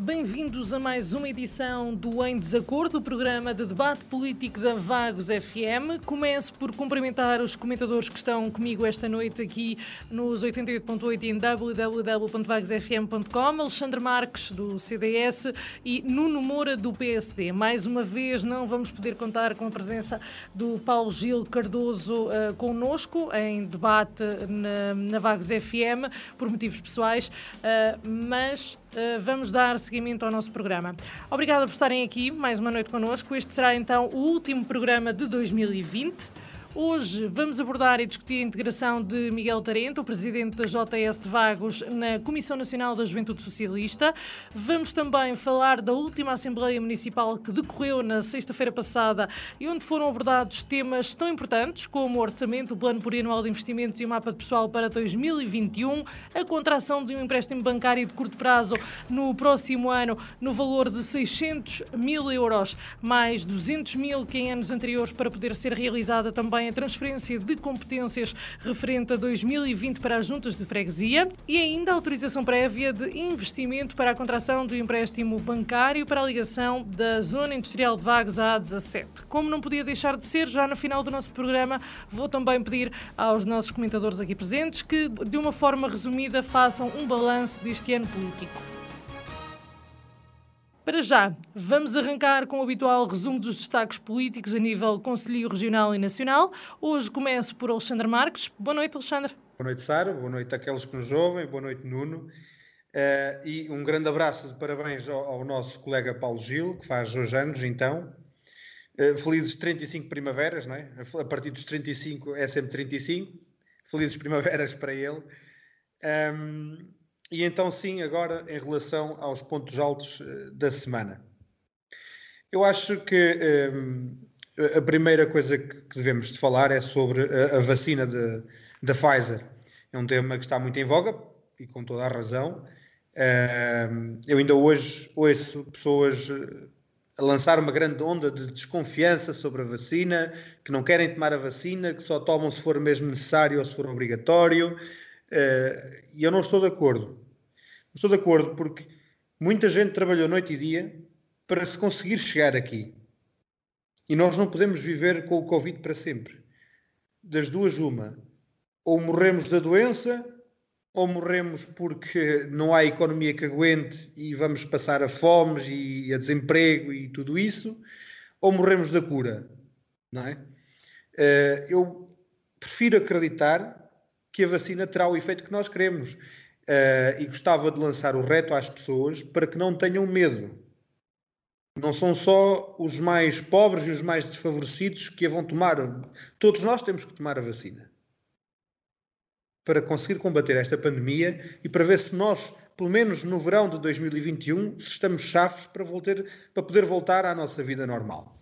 Bem-vindos a mais uma edição do Em Desacordo, o programa de debate político da Vagos FM. Começo por cumprimentar os comentadores que estão comigo esta noite aqui nos 88.8 em www.vagosfm.com, Alexandre Marques, do CDS, e Nuno Moura, do PSD. Mais uma vez, não vamos poder contar com a presença do Paulo Gil Cardoso uh, connosco em debate na, na Vagos FM, por motivos pessoais, uh, mas vamos dar seguimento ao nosso programa. Obrigada por estarem aqui mais uma noite connosco. Este será então o último programa de 2020. Hoje vamos abordar e discutir a integração de Miguel Tarento, o presidente da JS de Vagos, na Comissão Nacional da Juventude Socialista. Vamos também falar da última Assembleia Municipal que decorreu na sexta-feira passada e onde foram abordados temas tão importantes como o orçamento, o plano plurianual de investimentos e o mapa de pessoal para 2021, a contração de um empréstimo bancário de curto prazo no próximo ano no valor de 600 mil euros, mais 200 mil que em anos anteriores para poder ser realizada também a transferência de competências referente a 2020 para as juntas de freguesia e ainda a autorização prévia de investimento para a contração do empréstimo bancário para a ligação da Zona Industrial de Vagos à A17. Como não podia deixar de ser, já no final do nosso programa, vou também pedir aos nossos comentadores aqui presentes que, de uma forma resumida, façam um balanço deste ano político. Para já, vamos arrancar com o habitual resumo dos destaques políticos a nível Conselho Regional e Nacional. Hoje começo por Alexandre Marques. Boa noite, Alexandre. Boa noite, Sara. Boa noite àqueles que nos ouvem. Boa noite, Nuno. Uh, e um grande abraço de parabéns ao, ao, nosso colega Paulo Gil, que faz hoje anos, então. Uh, felizes 35 primaveras, não é? A partir dos 35 é sempre 35. Felizes primaveras para ele. Um, e então, sim, agora em relação aos pontos altos uh, da semana. Eu acho que uh, a primeira coisa que, devemos de falar é sobre a, a vacina da Pfizer. É um tema que está muito em voga e com toda a razão. Eu ainda hoje ouço pessoas eh, a lançar uma grande onda de desconfiança sobre a vacina, que não querem tomar a vacina, que só tomam se for mesmo necessário ou se for obrigatório. E eu não estou de acordo. Estou de acordo porque muita gente trabalhou noite e dia para se conseguir chegar aqui. E nós não podemos viver com o Covid para sempre. Das duas, uma. Ou morremos da doença, ou morremos porque não há economia que aguente e vamos passar a fomes e a desemprego e tudo isso, ou morremos da cura. Não é? Eh, eu prefiro acreditar que a vacina terá o efeito que nós queremos. Uh, e gostava de lançar o reto às pessoas para que não tenham medo. Não são só os mais pobres e os mais desfavorecidos que a vão tomar. Todos nós temos que tomar a vacina para conseguir combater esta pandemia e para ver se nós, pelo menos no verão de 2021, se estamos chaves para, voltar, para poder voltar à nossa vida normal.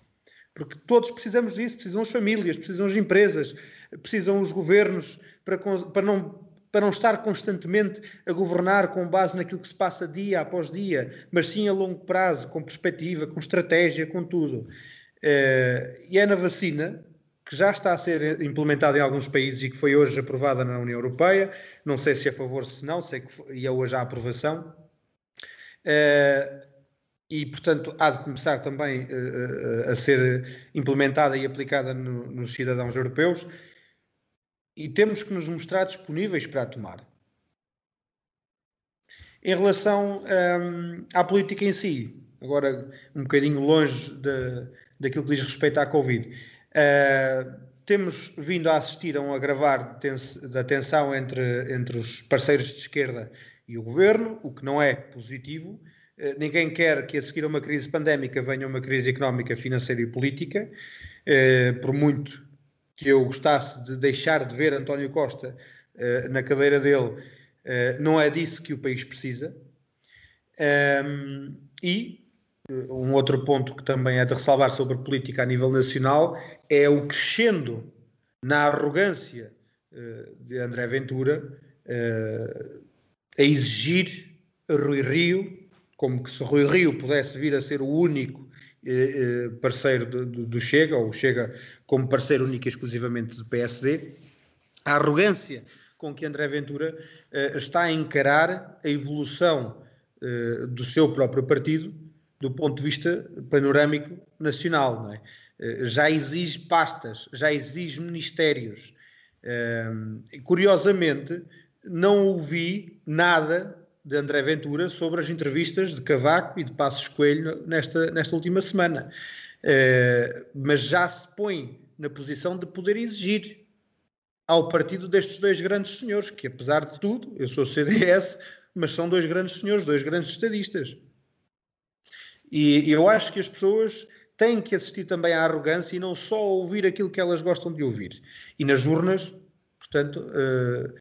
Porque todos precisamos disso, precisam as famílias, precisam as empresas, precisam os governos para, para não para não estar constantemente a governar com base naquilo que se passa dia após dia, mas sim a longo prazo, com perspectiva, com estratégia, com tudo. Uh, e é na vacina, que já está a ser implementada em alguns países e que foi hoje aprovada na União Europeia, não sei se é a favor, se não, sei que foi, e é hoje a aprovação. Uh, e, portanto, há de começar também uh, a ser implementada e aplicada no, nos cidadãos europeus e temos que nos mostrar disponíveis para a tomar. Em relação um, à política em si, agora um bocadinho longe de, daquilo que diz respeito à Covid, uh, temos vindo a assistir a um agravar da tensão entre, entre os parceiros de esquerda e o governo, o que não é positivo. Uh, ninguém quer que a seguir a uma crise pandémica venha uma crise económica, financeira e política, uh, por muito que eu gostasse de deixar de ver António Costa uh, na cadeira dele, uh, não é disso que o país precisa. Um, e um outro ponto que também é de ressalvar sobre política a nível nacional é o crescendo na arrogância uh, de André Ventura a exigir Rui Rio, como que se Rui Rio pudesse vir a ser o único parceiro do, do, do, Chega, ou Chega como parceiro único e exclusivamente do PSD, a arrogância com que André Ventura está a encarar a evolução do seu próprio partido do ponto de vista panorâmico nacional. É? Eh, já exige pastas, já exige ministérios. Curiosamente, não ouvi nada de André Ventura sobre as entrevistas de Cavaco e de Passos Coelho nesta, nesta última semana. Uh, mas já se põe na posição de poder exigir ao partido destes dois grandes senhores, que apesar de tudo, eu sou CDS, mas são dois grandes senhores, dois grandes estadistas. E eu acho que as pessoas têm que assistir também à arrogância e não só ouvir aquilo que elas gostam de ouvir. E nas urnas, portanto, uh,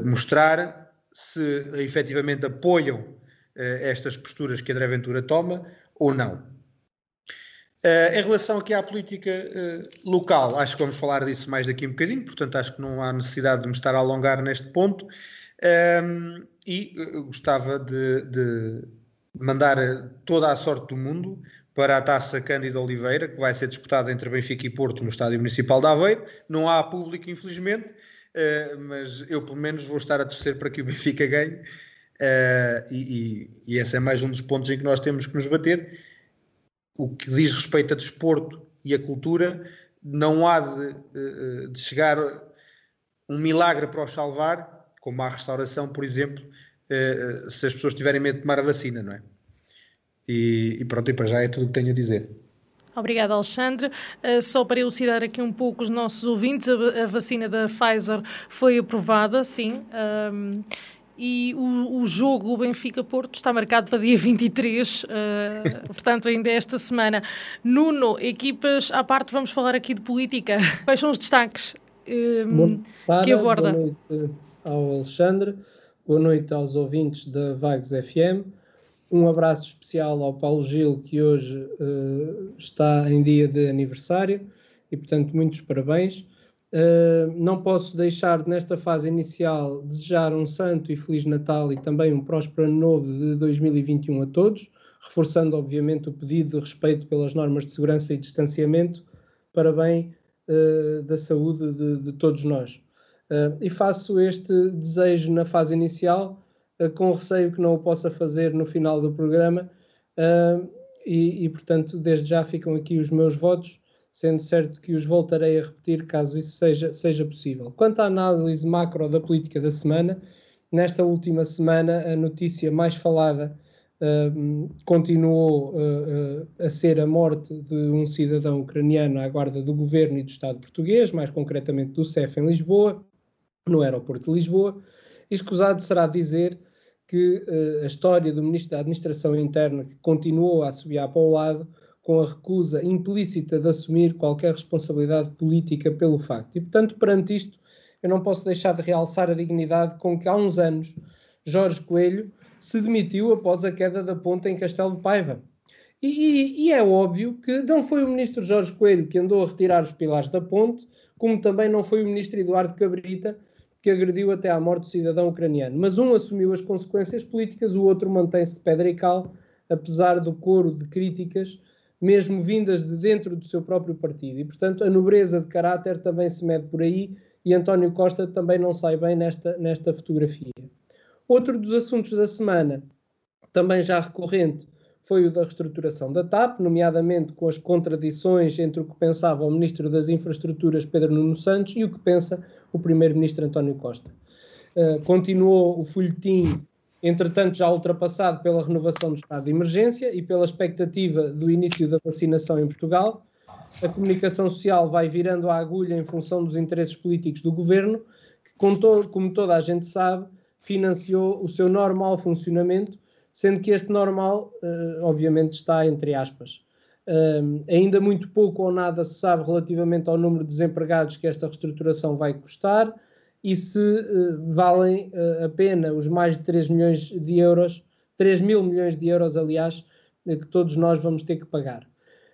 uh, mostrar se efetivamente apoiam uh, estas posturas que André Ventura toma ou não. em relação aqui à política local, acho que vamos falar disso mais daqui um bocadinho, portanto acho que não há necessidade de me estar a alongar neste ponto. Um, e gostava de, de mandar toda a sorte do mundo para a taça Cândido Oliveira, que vai ser disputada entre Benfica e Porto no Estádio Municipal de Aveiro. Não há público, infelizmente, uh, mas eu pelo menos vou estar a torcer para que o Benfica ganhe. Uh, e, e, e, esse é mais um dos pontos em que nós temos que nos bater. O que diz respeito a desporto e a cultura, não há de, uh, de chegar um milagre para os salvar, como a restauração, por exemplo, se as pessoas tiverem medo de tomar a vacina, não é? E, e pronto, e para já é tudo o que tenho a dizer. Obrigada, Alexandre. Uh, só para elucidar aqui um pouco os nossos ouvintes, a, vacina da Pfizer foi aprovada, sim. Um, e o, o jogo Benfica-Porto está marcado para dia 23, uh, portanto, ainda é esta semana. Nuno, equipas à parte, vamos falar aqui de política. Quais são os destaques um, Bom, Sarah, que aborda? Boa noite ao Alexandre. Boa noite aos ouvintes da Vagos FM. Um abraço especial ao Paulo Gil, que hoje uh, está em dia de aniversário e, portanto, muitos parabéns. Uh, não posso deixar, nesta fase inicial, desejar um santo e feliz Natal e também um próspero ano novo de 2021 a todos, reforçando, obviamente, o pedido de respeito pelas normas de segurança e distanciamento para bem uh, da saúde de, de todos nós. Uh, e faço este desejo na fase inicial, com receio que não o possa fazer no final do programa, uh, e, e, portanto, desde já ficam aqui os meus votos, sendo certo que os voltarei a repetir caso isso seja, seja possível. Quanto à análise macro da política da semana, nesta última semana a notícia mais falada continuou a ser a morte de um cidadão ucraniano à guarda do governo e do Estado português, mais concretamente do CEF em Lisboa no aeroporto de Lisboa. Escusado será dizer que uh, a história do Ministro da Administração Interna, que continuou a assobiar para o lado, com a recusa implícita de assumir qualquer responsabilidade política pelo facto. E, portanto, perante isto, eu não posso deixar de realçar a dignidade com que há uns anos Jorge Coelho se demitiu após a queda da ponta em Castelo de Paiva. E, e, e, é óbvio que não foi o ministro Jorge Coelho que andou a retirar os pilares da ponte, como também não foi o ministro Eduardo Cabrita que agrediu até à morte o cidadão ucraniano. Mas um assumiu as consequências políticas, o outro mantém-se de pedra e cal, apesar do coro de críticas, mesmo vindas de dentro do seu próprio partido. E, portanto, a nobreza de caráter também se mede por aí e António Costa também não sai bem nesta, nesta fotografia. Outro dos assuntos da semana, também já recorrente, foi o da reestruturação da TAP, nomeadamente com as contradições entre o que pensava o Ministro das Infraestruturas, Pedro Nuno Santos, e o que pensa o Primeiro-Ministro António Costa. Uh, continuou o folhetim, entretanto já ultrapassado pela renovação do estado de emergência e pela expectativa do início da vacinação em Portugal. A comunicação social vai virando a agulha em função dos interesses políticos do governo, que, como toda a gente sabe, financiou o seu normal funcionamento sendo que este normal, uh, obviamente, está entre aspas. Uh, ainda muito pouco ou nada se sabe relativamente ao número de desempregados que esta reestruturação vai custar e se uh, valem a pena os mais de 3 milhões de euros 3 mil milhões de euros, aliás, que todos nós vamos ter que pagar.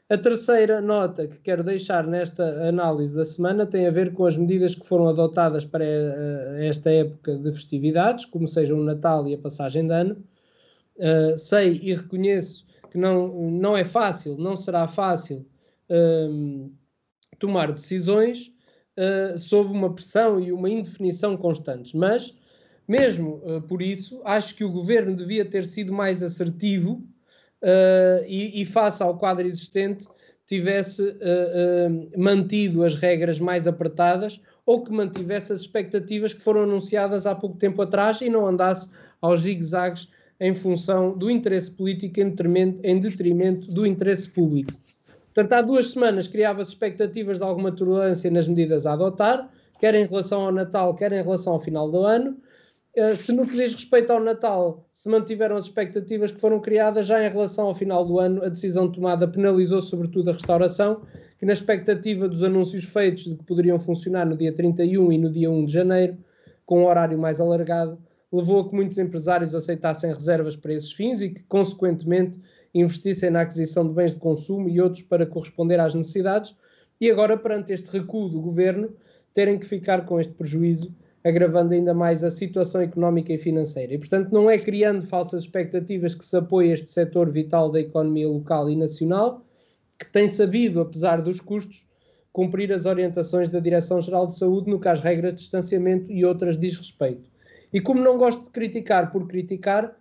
A terceira nota que quero deixar nesta análise da semana tem a ver com as medidas que foram adotadas para eh, esta época de festividades, como seja o Natal e a passagem de ano. Uh, sei e reconheço que não, não é fácil, não será fácil uh, tomar decisões uh, sob uma pressão e uma indefinição constantes, mas, mesmo por isso, acho que o governo devia ter sido mais assertivo uh, e, e, face ao quadro existente, tivesse uh, uh, mantido as regras mais apertadas ou que mantivesse as expectativas que foram anunciadas há pouco tempo atrás e não andasse aos zigue-zagues em função do interesse político em detrimento, em detrimento do interesse público. Portanto, há duas semanas criava-se expectativas de alguma turbulência nas medidas a adotar, quer em relação ao Natal, quer em relação ao final do ano, eh, se no que diz respeito ao Natal se mantiveram as expectativas que foram criadas, já em relação ao final do ano, a decisão tomada penalizou sobretudo a restauração, que na expectativa dos anúncios feitos de que poderiam funcionar no dia 31 e no dia 1 de janeiro, com um horário mais alargado, levou a que muitos empresários aceitassem reservas para esses fins e que, consequentemente, investissem na aquisição de bens de consumo e outros para corresponder às necessidades, e agora, perante este recuo do governo, terem que ficar com este prejuízo agravando ainda mais a situação económica e financeira. E, portanto, não é criando falsas expectativas que se apoia este setor vital da economia local e nacional, que tem sabido, apesar dos custos, cumprir as orientações da Direção-Geral de Saúde no que às regras de distanciamento e outras diz respeito. E como não gosto de criticar por criticar,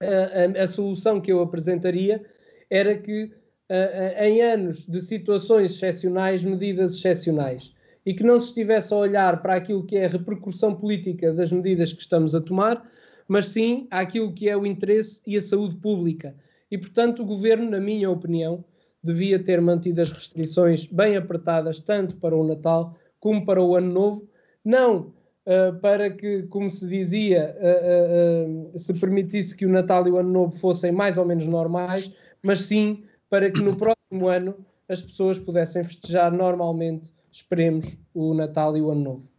a, a, a solução que eu apresentaria era que, a, em anos de situações excepcionais, medidas excepcionais e que não se estivesse a olhar para aquilo que é a repercussão política das medidas que estamos a tomar, mas sim àquilo que é o interesse e a saúde pública. E, portanto, o governo, na minha opinião, devia ter mantido as restrições bem apertadas, tanto para o Natal como para o Ano Novo, não uh, para que, como se dizia, uh, se permitisse que o Natal e o Ano Novo fossem mais ou menos normais, mas sim para que no próximo ano as pessoas pudessem festejar normalmente esperemos o Natal e o Ano Novo.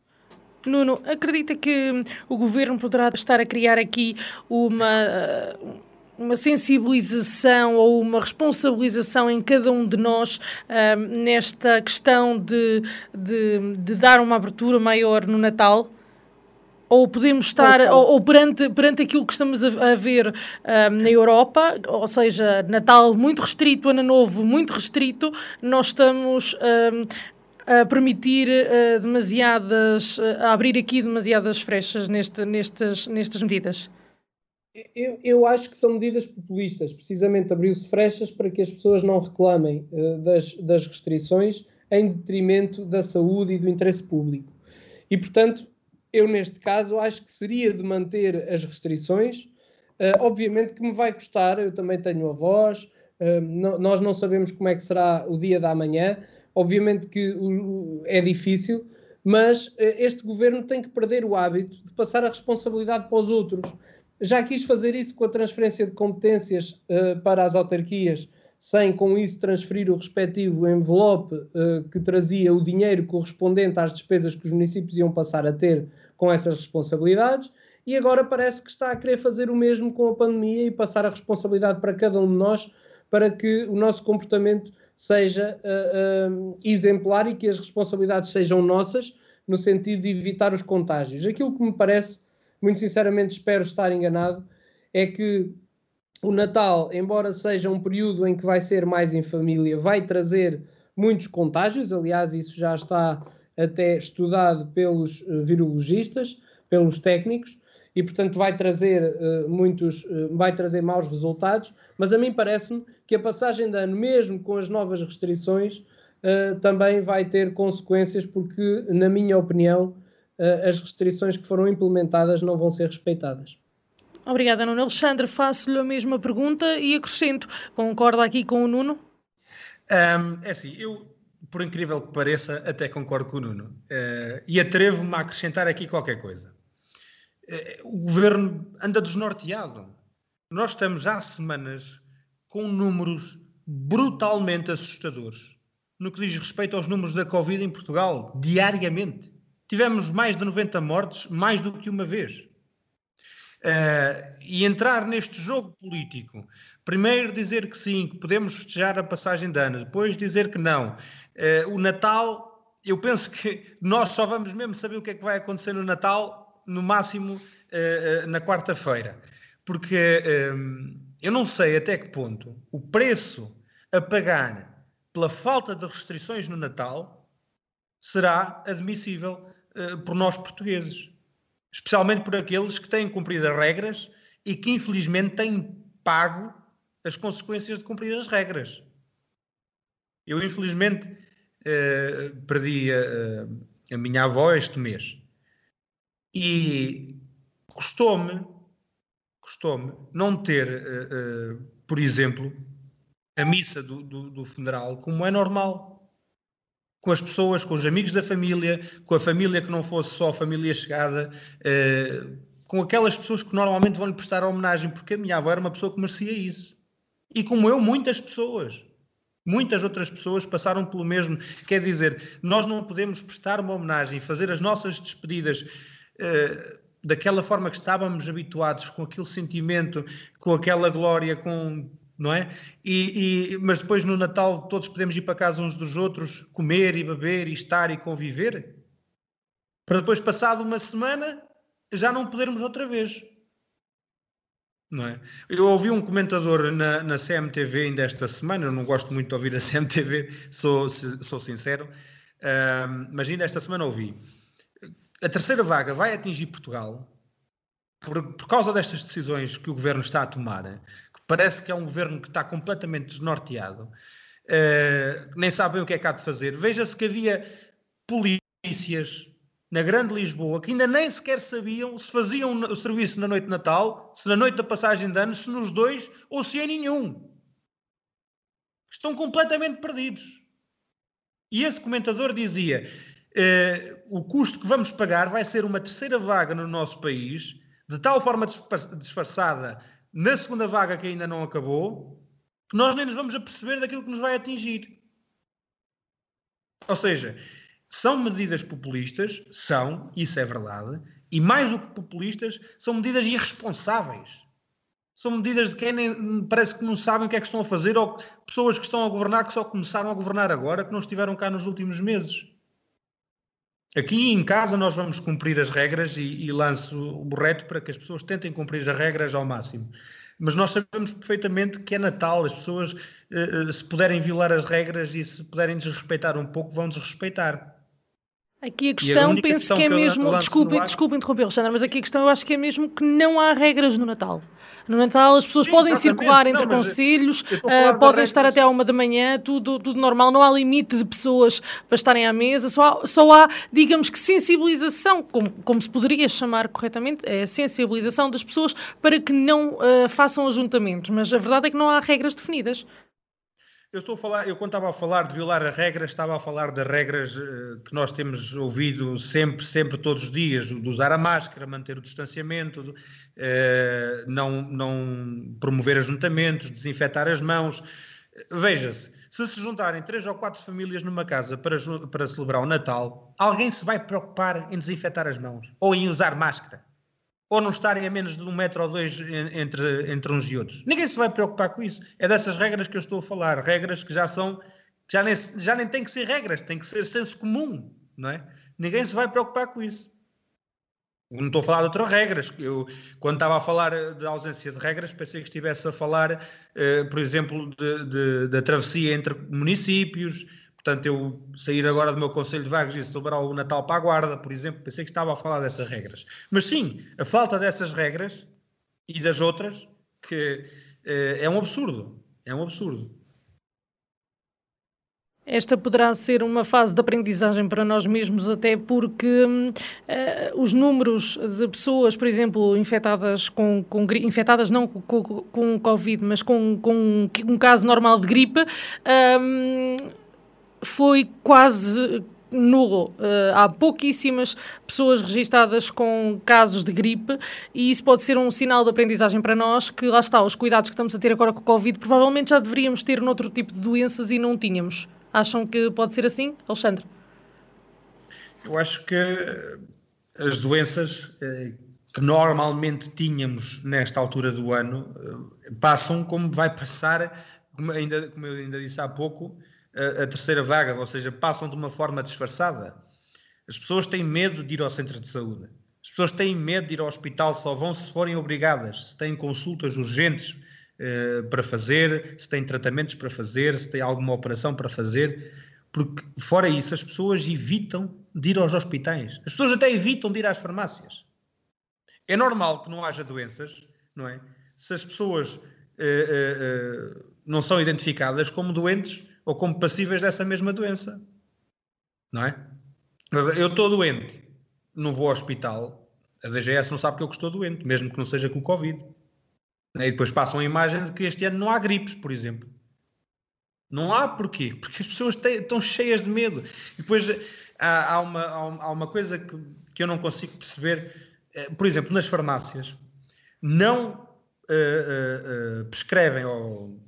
Nuno, acredita que o governo poderá estar a criar aqui uma, uma sensibilização ou uma responsabilização em cada um de nós uh, nesta questão de, de, de, dar uma abertura maior no Natal? Ou podemos estar, ou, ou, perante, perante aquilo que estamos a, a ver um, na Europa, ou seja, Natal muito restrito, Ano Novo muito restrito, nós estamos um, a permitir uh, demasiadas, uh, a abrir aqui demasiadas frechas neste, nestas, nestas medidas? Eu, eu, acho que são medidas populistas. Precisamente abriu-se frechas para que as pessoas não reclamem uh, das, das restrições em detrimento da saúde e do interesse público. E, portanto, eu neste caso acho que seria de manter as restrições. Uh, obviamente que me vai custar, eu também tenho avós, uh, nós não sabemos como é que será o dia da manhã, Obviamente que é difícil, mas eh, este governo tem que perder o hábito de passar a responsabilidade para os outros. Já quis fazer isso com a transferência de competências uh, para as autarquias, sem com isso transferir o respectivo envelope uh, que trazia o dinheiro correspondente às despesas que os municípios iam passar a ter com essas responsabilidades. E agora parece que está a querer fazer o mesmo com a pandemia e passar a responsabilidade para cada um de nós para que o nosso comportamento seja uh, uh, exemplar e que as responsabilidades sejam nossas, no sentido de evitar os contágios. Aquilo que me parece, muito sinceramente, espero estar enganado, é que o Natal, embora seja um período em que vai ser mais em família, vai trazer muitos contágios. Aliás, isso já está até estudado pelos uh, virologistas, pelos técnicos e portanto vai trazer uh, muitos, uh, vai trazer maus resultados, mas a mim parece-me que a passagem de ano, mesmo com as novas restrições, uh, também vai ter consequências, porque, na minha opinião, as restrições que foram implementadas não vão ser respeitadas. Obrigada, Nuno. Alexandre, faço-lhe a mesma pergunta e acrescento. Concorda aqui com o Nuno? Um, é assim, eu, por incrível que pareça, até concordo com o Nuno. Uh, e atrevo-me a acrescentar aqui qualquer coisa. Eh, o governo anda desnorteado. Nós estamos há semanas com números brutalmente assustadores no que diz respeito aos números da Covid em Portugal, diariamente. Tivemos mais de 90 mortes, mais do que uma vez. Uh, e entrar neste jogo político, primeiro dizer que sim, que podemos festejar a passagem de ano, depois dizer que não. Uh, o Natal, eu penso que nós só vamos mesmo saber o que é que vai acontecer no Natal, no máximo uh, na quarta-feira. Porque eu não sei até que ponto o preço a pagar pela falta de restrições no Natal será admissível por nós portugueses especialmente por aqueles que têm cumprido as regras e que infelizmente têm pago as consequências de cumprir as regras. Eu infelizmente uh, perdi a, a, minha avó este mês e custou-me custou-me não ter, uh, por exemplo, a missa do, do, do funeral como é normal com as pessoas, com os amigos da família, com a família que não fosse só a família chegada, uh, com aquelas pessoas que normalmente vão lhe prestar homenagem, porque a minha avó era uma pessoa que merecia isso. E como eu, muitas pessoas. Muitas outras pessoas passaram pelo mesmo. Quer dizer, nós não podemos prestar uma homenagem e fazer as nossas despedidas uh, daquela forma que estávamos habituados, com aquele sentimento, com aquela glória, com não é? E, e, mas depois no Natal todos podemos ir para casa uns dos outros, comer e beber e estar e conviver, para depois, passado uma semana, já não podermos outra vez. Não é? Eu ouvi um comentador na, na CMTV ainda esta semana, eu não gosto muito de ouvir a CMTV, sou, sou sincero, uh, mas ainda esta semana ouvi. A terceira vaga vai atingir Portugal por, por causa destas decisões que o governo está a tomar, parece que é um governo que está completamente desnorteado, uh, nem sabem o que é que há de fazer. Veja-se que havia polícias na Grande Lisboa que ainda nem sequer sabiam se faziam o serviço na noite de Natal, se na noite da passagem de anos, se nos dois ou se em nenhum. Estão completamente perdidos. E esse comentador dizia: uh, o custo que vamos pagar vai ser uma terceira vaga no nosso país, de tal forma disfarçada na segunda vaga que ainda não acabou, que nós nem nos vamos aperceber daquilo que nos vai atingir. Ou seja, são medidas populistas, são, isso é verdade, e mais do que populistas, são medidas irresponsáveis. São medidas de quem nem, parece que não sabem o que é que estão a fazer, ou pessoas que estão a governar que só começaram a governar agora, que não estiveram cá nos últimos meses. Aqui em casa nós vamos cumprir as regras e, e lanço o reto para que as pessoas tentem cumprir as regras ao máximo. Mas nós sabemos perfeitamente que é Natal, as pessoas, eh, eh, se puderem violar as regras e se puderem desrespeitar um pouco, vão desrespeitar. Aqui a questão, a penso que é mesmo. Desculpe, desculpe interromper, Alexandre, mas aqui a questão eu acho que é mesmo que não há regras no Natal. No Natal as pessoas Sim, podem circular entre não, conselhos, uh, podem estar até à uma da manhã, tudo, tudo normal, não há limite de pessoas para estarem à mesa, só há, só há digamos que, sensibilização, como, como se poderia chamar corretamente, é a sensibilização das pessoas para que não uh, façam ajuntamentos, mas a verdade é que não há regras definidas. Eu estou a falar, eu quando estava a falar de violar as regras, estava a falar das regras uh, que nós temos ouvido sempre, sempre, todos os dias, de usar a máscara, manter o distanciamento, uh, não, não promover ajuntamentos, desinfetar as mãos. Veja-se, se se juntarem três ou quatro famílias numa casa para, para celebrar o Natal, alguém se vai preocupar em desinfetar as mãos ou em usar máscara ou não estarem a menos de um metro ou dois entre, entre uns e outros. Ninguém se vai preocupar com isso. É dessas regras que eu estou a falar, regras que já são, já nem, já nem têm que ser regras, tem que ser senso comum, não é? Ninguém se vai preocupar com isso. Não estou a falar de outras regras. Eu, quando estava a falar de ausência de regras, pensei que estivesse a falar, eh, por exemplo, da travessia entre municípios, Portanto, eu sair agora do meu Conselho de Vagos e celebrar o Natal para a Guarda, por exemplo, pensei que estava a falar dessas regras. Mas sim, a falta dessas regras e das outras, que eh, é um absurdo. É um absurdo. Esta poderá ser uma fase de aprendizagem para nós mesmos, até porque uh, os números de pessoas, por exemplo, infectadas com, com infectadas não com, com, com Covid, mas com, com um caso normal de gripe, uh, foi quase nulo. Uh, há pouquíssimas pessoas registadas com casos de gripe e isso pode ser um sinal de aprendizagem para nós que lá está, os cuidados que estamos a ter agora com o Covid provavelmente já deveríamos ter noutro tipo de doenças e não tínhamos. Acham que pode ser assim, Alexandre? Eu acho que as doenças, eh, que normalmente tínhamos nesta altura do ano eh, passam como vai passar, como, ainda, como eu ainda disse há pouco, a, terceira vaga, ou seja, passam de uma forma disfarçada. As pessoas têm medo de ir ao centro de saúde. As pessoas têm medo de ir ao hospital, só vão se forem obrigadas, se têm consultas urgentes uh, para fazer, se têm tratamentos para fazer, se têm alguma operação para fazer, porque fora isso as pessoas evitam de ir aos hospitais. As pessoas até evitam de ir às farmácias. É normal que não haja doenças, não é? Se as pessoas uh, uh, não são identificadas como doentes ou como passíveis dessa mesma doença, não é? Eu estou doente, não vou ao hospital, a DGS não sabe que eu estou doente, mesmo que não seja com o Covid. E depois passam a imagem de que este ano não há gripes, por exemplo. Não há porquê? Porque as pessoas têm, estão cheias de medo. E depois há, há, uma, há uma coisa que, que eu não consigo perceber. Eh, por exemplo, nas farmácias, não uh, uh, uh, prescrevem ou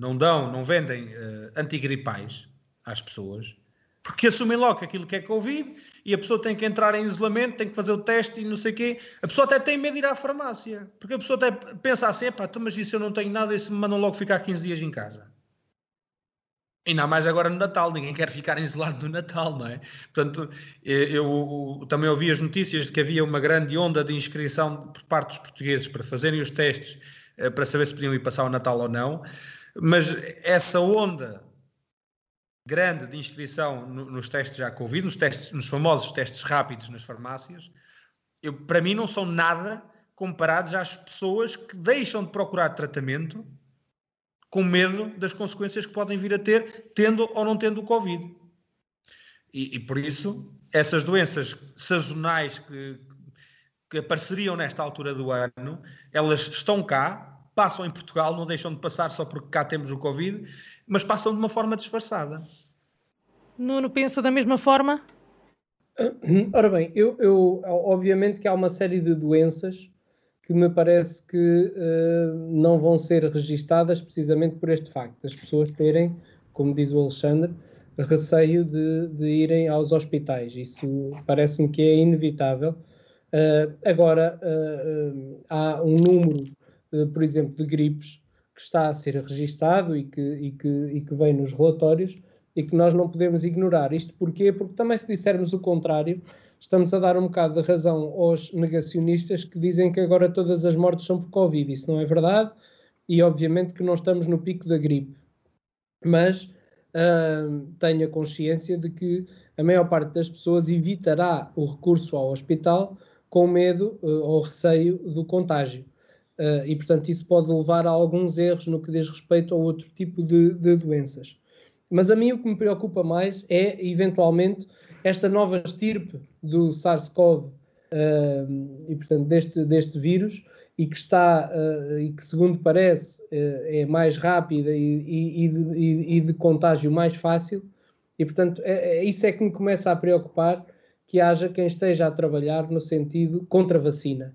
não dão, não vendem antigripais às pessoas porque assumem logo aquilo que é Covid e a pessoa tem que entrar em isolamento, tem que fazer o teste e não sei o quê. A pessoa até tem medo de ir à farmácia, porque a pessoa até pensa assim: então, mas isso eu não tenho nada, e se me mandam logo ficar 15 dias em casa. Ainda mais agora no Natal, ninguém quer ficar isolado no Natal, não é? Portanto, eu, também ouvi as notícias de que havia uma grande onda de inscrição por parte dos portugueses para fazerem os testes eh, para saber se podiam ir passar o Natal ou não, mas essa onda grande de inscrição nos testes já Covid, nos, testes, nos famosos testes rápidos nas farmácias, eu, para mim não são nada comparados às pessoas que deixam de procurar tratamento com medo das consequências que podem vir a ter, tendo ou não tendo o Covid. E, e por isso, essas doenças sazonais que, que apareceriam nesta altura do ano, elas estão cá, passam em Portugal, não deixam de passar só porque cá temos o Covid, mas passam de uma forma disfarçada. Nuno pensa da mesma forma? Ora bem, eu, eu, obviamente que há uma série de doenças que me parece que uh, não vão ser registadas precisamente por este facto, as pessoas terem, como diz o Alexandre, receio de, de irem aos hospitais. Isso parece-me que é inevitável. Uh, agora, uh, há um número, por exemplo, de gripes que está a ser registado e que, e que, e que vem nos relatórios e que nós não podemos ignorar. Isto porquê? Porque também se dissermos o contrário, estamos a dar um bocado de razão aos negacionistas que dizem que agora todas as mortes são por Covid. Isso não é verdade e obviamente que não estamos no pico da gripe. Mas uh, tenha consciência de que a maior parte das pessoas evitará o recurso ao hospital com medo uh, ou receio do contágio. Uh, e, portanto, isso pode levar a alguns erros no que diz respeito a outro tipo de, de doenças. Mas a mim o que me preocupa mais é, eventualmente, esta nova estirpe do SARS-CoV uh, e, portanto, deste, deste vírus e que está, uh, e que, segundo parece, é mais rápida e, e, de, e, de, contágio mais fácil. E, portanto, é, é, isso é que me começa a preocupar que haja quem esteja a trabalhar no sentido contra vacina.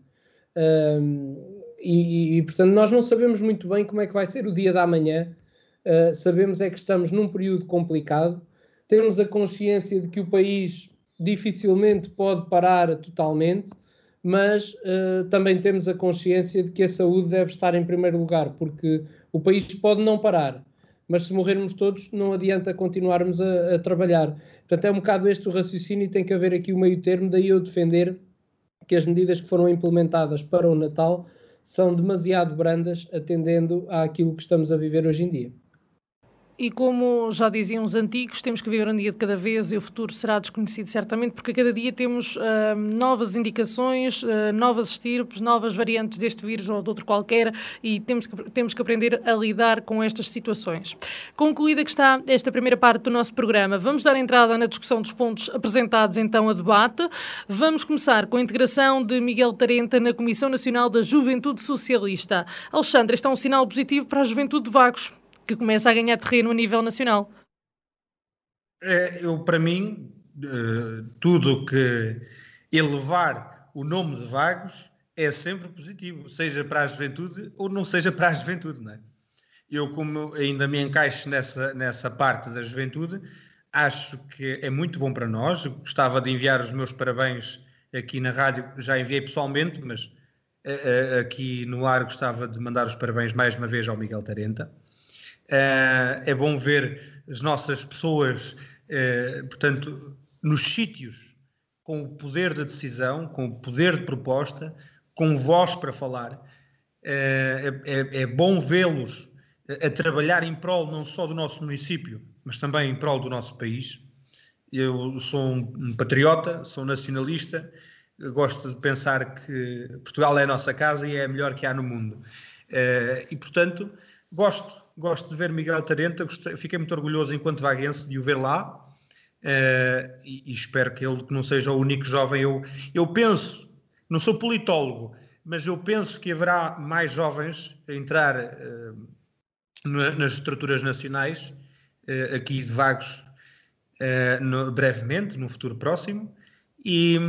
E, e, portanto, nós não sabemos muito bem como é que vai ser o dia da manhã. Uh, sabemos é que estamos num período complicado. Temos a consciência de que o país dificilmente pode parar totalmente, mas uh, também temos a consciência de que a saúde deve estar em primeiro lugar, porque o país pode não parar, mas se morrermos todos, não adianta continuarmos a, a trabalhar. Portanto, é um bocado este o raciocínio e tem que haver aqui o meio termo, daí eu defender que as medidas que foram implementadas para o Natal são demasiado brandas atendendo àquilo que estamos a viver hoje em dia. E como já diziam os antigos, temos que viver um dia de cada vez e o futuro será desconhecido certamente, porque a cada dia temos uh, novas indicações, uh, novas estirpes, novas variantes deste vírus ou de outro qualquer e temos que, temos que aprender a lidar com estas situações. Concluída que está esta primeira parte do nosso programa, vamos dar entrada na discussão dos pontos apresentados então a debate. Vamos começar com a integração de Miguel Tarenta na Comissão Nacional da Juventude Socialista. Alexandre, este é um sinal positivo para a juventude de Vagos que começa a ganhar terreno a nível nacional. É, eu, para mim, uh, tudo que elevar o nome de Vagos é sempre positivo, seja para a juventude ou não seja para a juventude, não é? Eu, como ainda me encaixo nessa, nessa parte da juventude, acho que é muito bom para nós. Gostava de enviar os meus parabéns aqui na rádio, já enviei pessoalmente, mas uh, aqui no ar gostava de mandar os parabéns mais uma vez ao Miguel Tarenta. Uh, é bom ver as nossas pessoas, portanto, nos sítios com o poder de decisão, com o poder de proposta, com voz para falar. É, é, é bom vê-los a trabalhar em prol não só do nosso município, mas também em prol do nosso país. Eu sou um patriota, sou nacionalista, gosto de pensar que Portugal é a nossa casa e é a melhor que há no mundo. Eh, e, portanto, gosto, gosto de ver Miguel Tarenta, fiquei muito orgulhoso enquanto vaguense de o ver lá eh, e, espero que ele não seja o único jovem. Eu, eu penso, não sou politólogo, mas eu penso que haverá mais jovens a entrar eh, nas estruturas nacionais, uh, aqui de vagos, uh, no, brevemente, no futuro próximo, e,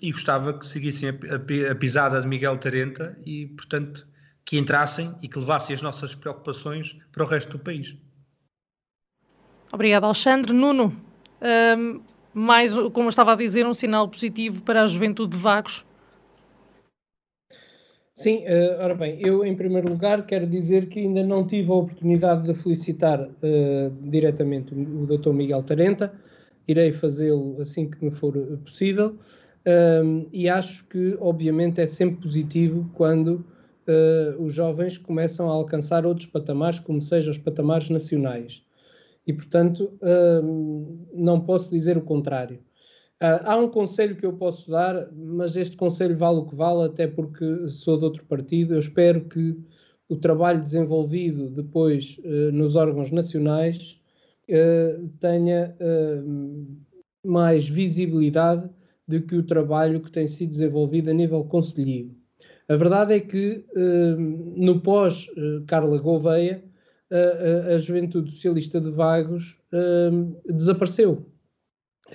e gostava que seguissem a, a, a, pisada de Miguel Tarenta e, portanto, que entrassem e que levassem as nossas preocupações para o resto do país. Obrigado, Alexandre. Nuno, um, mais, como eu estava a dizer, um sinal positivo para a juventude de Vagos Sim, uh, ora bem, eu em primeiro lugar quero dizer que ainda não tive a oportunidade de felicitar uh, diretamente o, o Dr. Miguel Tarenta, irei fazê-lo assim que me for possível, um, e acho que obviamente é sempre positivo quando uh, os jovens começam a alcançar outros patamares, como sejam os patamares nacionais. E portanto, não posso dizer o contrário. Uh, há um conselho que eu posso dar, mas este conselho vale o que vale, até porque sou de outro partido. Eu espero que o trabalho desenvolvido depois uh, nos órgãos nacionais uh, tenha mais visibilidade do que o trabalho que tem sido desenvolvido a nível conselheiro. A verdade é que no pós-Carla Gouveia, a, a Juventude Socialista de Vagos desapareceu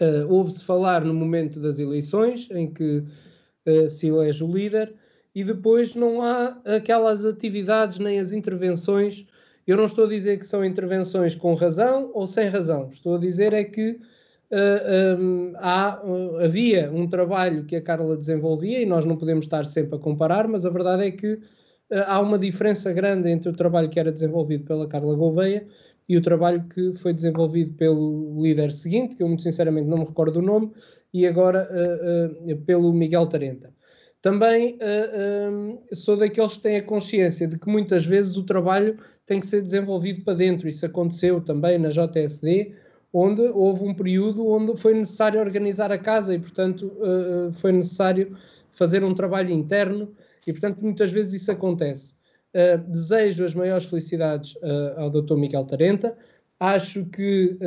Uh, Ouve-se falar no momento das eleições, em que uh, se elege o líder, e depois não há aquelas atividades nem as intervenções. Eu não estou a dizer que são intervenções com razão ou sem razão, estou a dizer é que uh, um, há, havia um trabalho que a Carla desenvolvia e nós não podemos estar sempre a comparar, mas a verdade é que há uma diferença grande entre o trabalho que era desenvolvido pela Carla Gouveia e o trabalho que foi desenvolvido pelo líder seguinte, que eu muito sinceramente não me recordo o nome, e agora uh, uh, pelo Miguel Tarenta. Também uh, sou daqueles que têm a consciência de que muitas vezes o trabalho tem que ser desenvolvido para dentro. Isso aconteceu também na JSD, onde houve um período onde foi necessário organizar a casa e, portanto, foi necessário fazer um trabalho interno e, portanto, muitas vezes isso acontece. Uh, desejo as maiores felicidades ao Dr. Miguel Tarenta. Acho que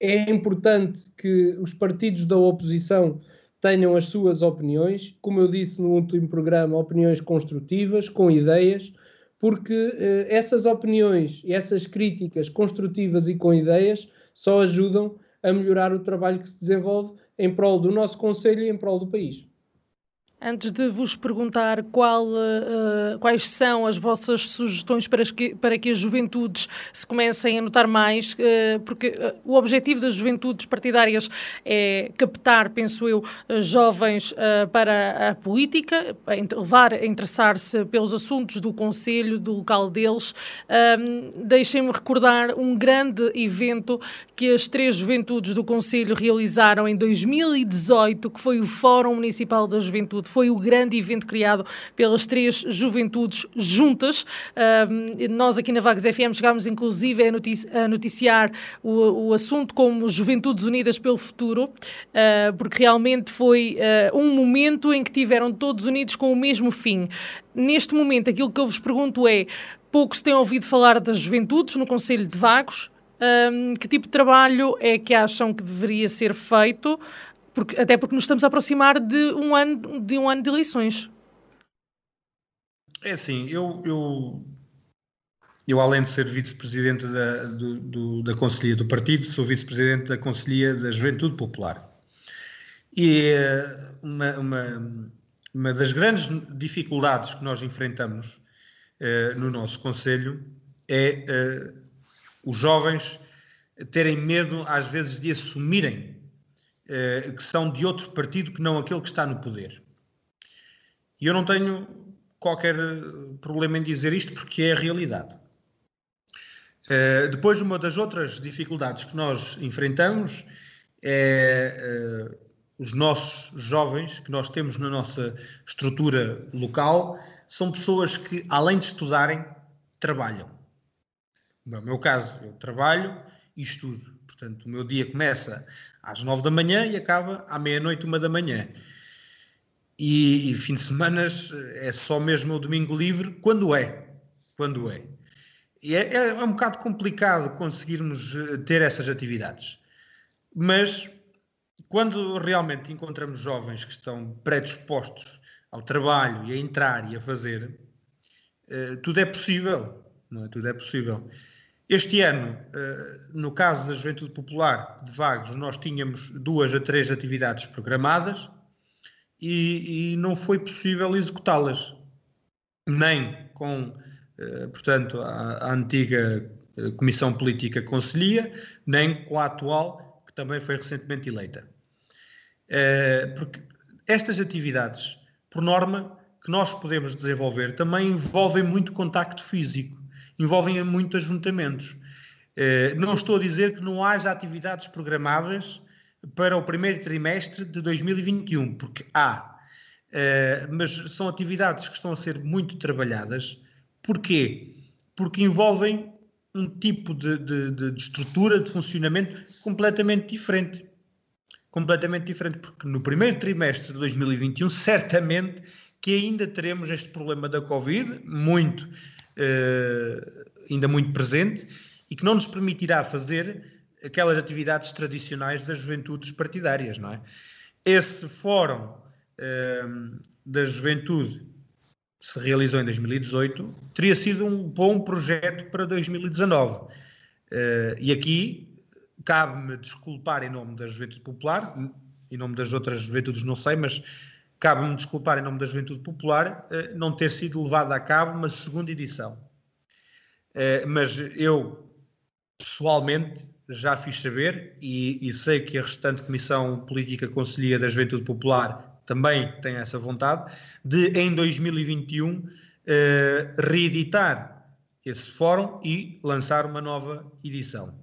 é importante que os partidos da oposição tenham as suas opiniões, como eu disse no último programa, opiniões construtivas, com ideias, porque essas opiniões e essas críticas construtivas e com ideias só ajudam a melhorar o trabalho que se desenvolve em prol do nosso Conselho e em prol do país. Antes de vos perguntar qual, uh, quais são as vossas sugestões para que, para que as juventudes se comecem a notar mais, uh, porque uh, o objetivo das juventudes partidárias é captar, penso eu, jovens para a política, levar a interessar-se pelos assuntos do Conselho, do local deles. Deixem-me recordar um grande evento que as três juventudes do Conselho realizaram em 2018, que foi o Fórum Municipal da Juventude foi o grande evento criado pelas três juventudes juntas. Uh, nós aqui na Vagos FM chegámos inclusive a, notici a noticiar o, o, assunto como Juventudes Unidas pelo Futuro, uh, porque realmente foi uh, um momento em que tiveram todos unidos com o mesmo fim. Neste momento, aquilo que eu vos pergunto é: pouco se tem ouvido falar das juventudes no Conselho de Vagos. Um, que tipo de trabalho é que acham que deveria ser feito? Porque, até porque nos estamos a aproximar de um ano de, um ano de eleições. É assim, eu, eu, eu além de ser vice-presidente da, do, do, da Conselhia do Partido, sou vice-presidente da Conselhia da Juventude Popular. E eh, uma, uma, uma das grandes dificuldades que nós enfrentamos uh, no nosso Conselho é uh, os jovens terem medo, às vezes, de assumirem uh, que são de outro partido que não aquele que está no poder. E eu não tenho qualquer problema em dizer isto porque é a realidade. Uh, depois, uma das outras dificuldades que nós enfrentamos é uh, os nossos jovens que nós temos na nossa estrutura local são pessoas que, além de estudarem, trabalham. No meu caso, eu trabalho e estudo. Portanto, o meu dia começa às nove da manhã e acaba à meia-noite, uma da manhã. E, e, fim de semana é só mesmo o domingo livre, quando é. Quando é. E é, é, é um bocado complicado conseguirmos eh, ter essas atividades. Mas quando realmente encontramos jovens que estão predispostos ao trabalho e a entrar e a fazer, uh, tudo é possível, não é? Tudo é possível. Este ano, uh, no caso da Juventude Popular de Vagos, nós tínhamos duas a três atividades programadas e, e não foi possível executá-las, nem com, uh, portanto, a, a antiga Comissão Política Conselhia, nem com a atual, que também foi recentemente eleita. Porque estas atividades, por norma, que nós podemos desenvolver, também envolvem muito contacto físico, envolvem muito ajuntamentos. Uh, não estou a dizer que não haja atividades programadas para o primeiro trimestre de 2021, porque há. Uh, mas são atividades que estão a ser muito trabalhadas. Porquê? Porque envolvem um tipo de, de, de estrutura, de funcionamento completamente diferente completamente diferente, porque no primeiro trimestre de 2021, certamente que ainda teremos este problema da Covid, muito, ainda muito presente, e que não nos permitirá fazer aquelas atividades tradicionais das juventudes partidárias, não é? Esse fórum uh, da juventude que se realizou em 2018 teria sido um bom projeto para 2019. Uh, eh, e aqui cabe-me desculpar em nome da Juventude Popular, em nome das outras juventudes não sei, mas cabe-me desculpar em nome da Juventude Popular eh, não ter sido levada a cabo uma segunda edição. Eh, mas eu, pessoalmente, já fiz saber e, e sei que a restante Comissão Política Conselhia da Juventude Popular também tem essa vontade de, em 2021, eh, reeditar esse fórum e lançar uma nova edição.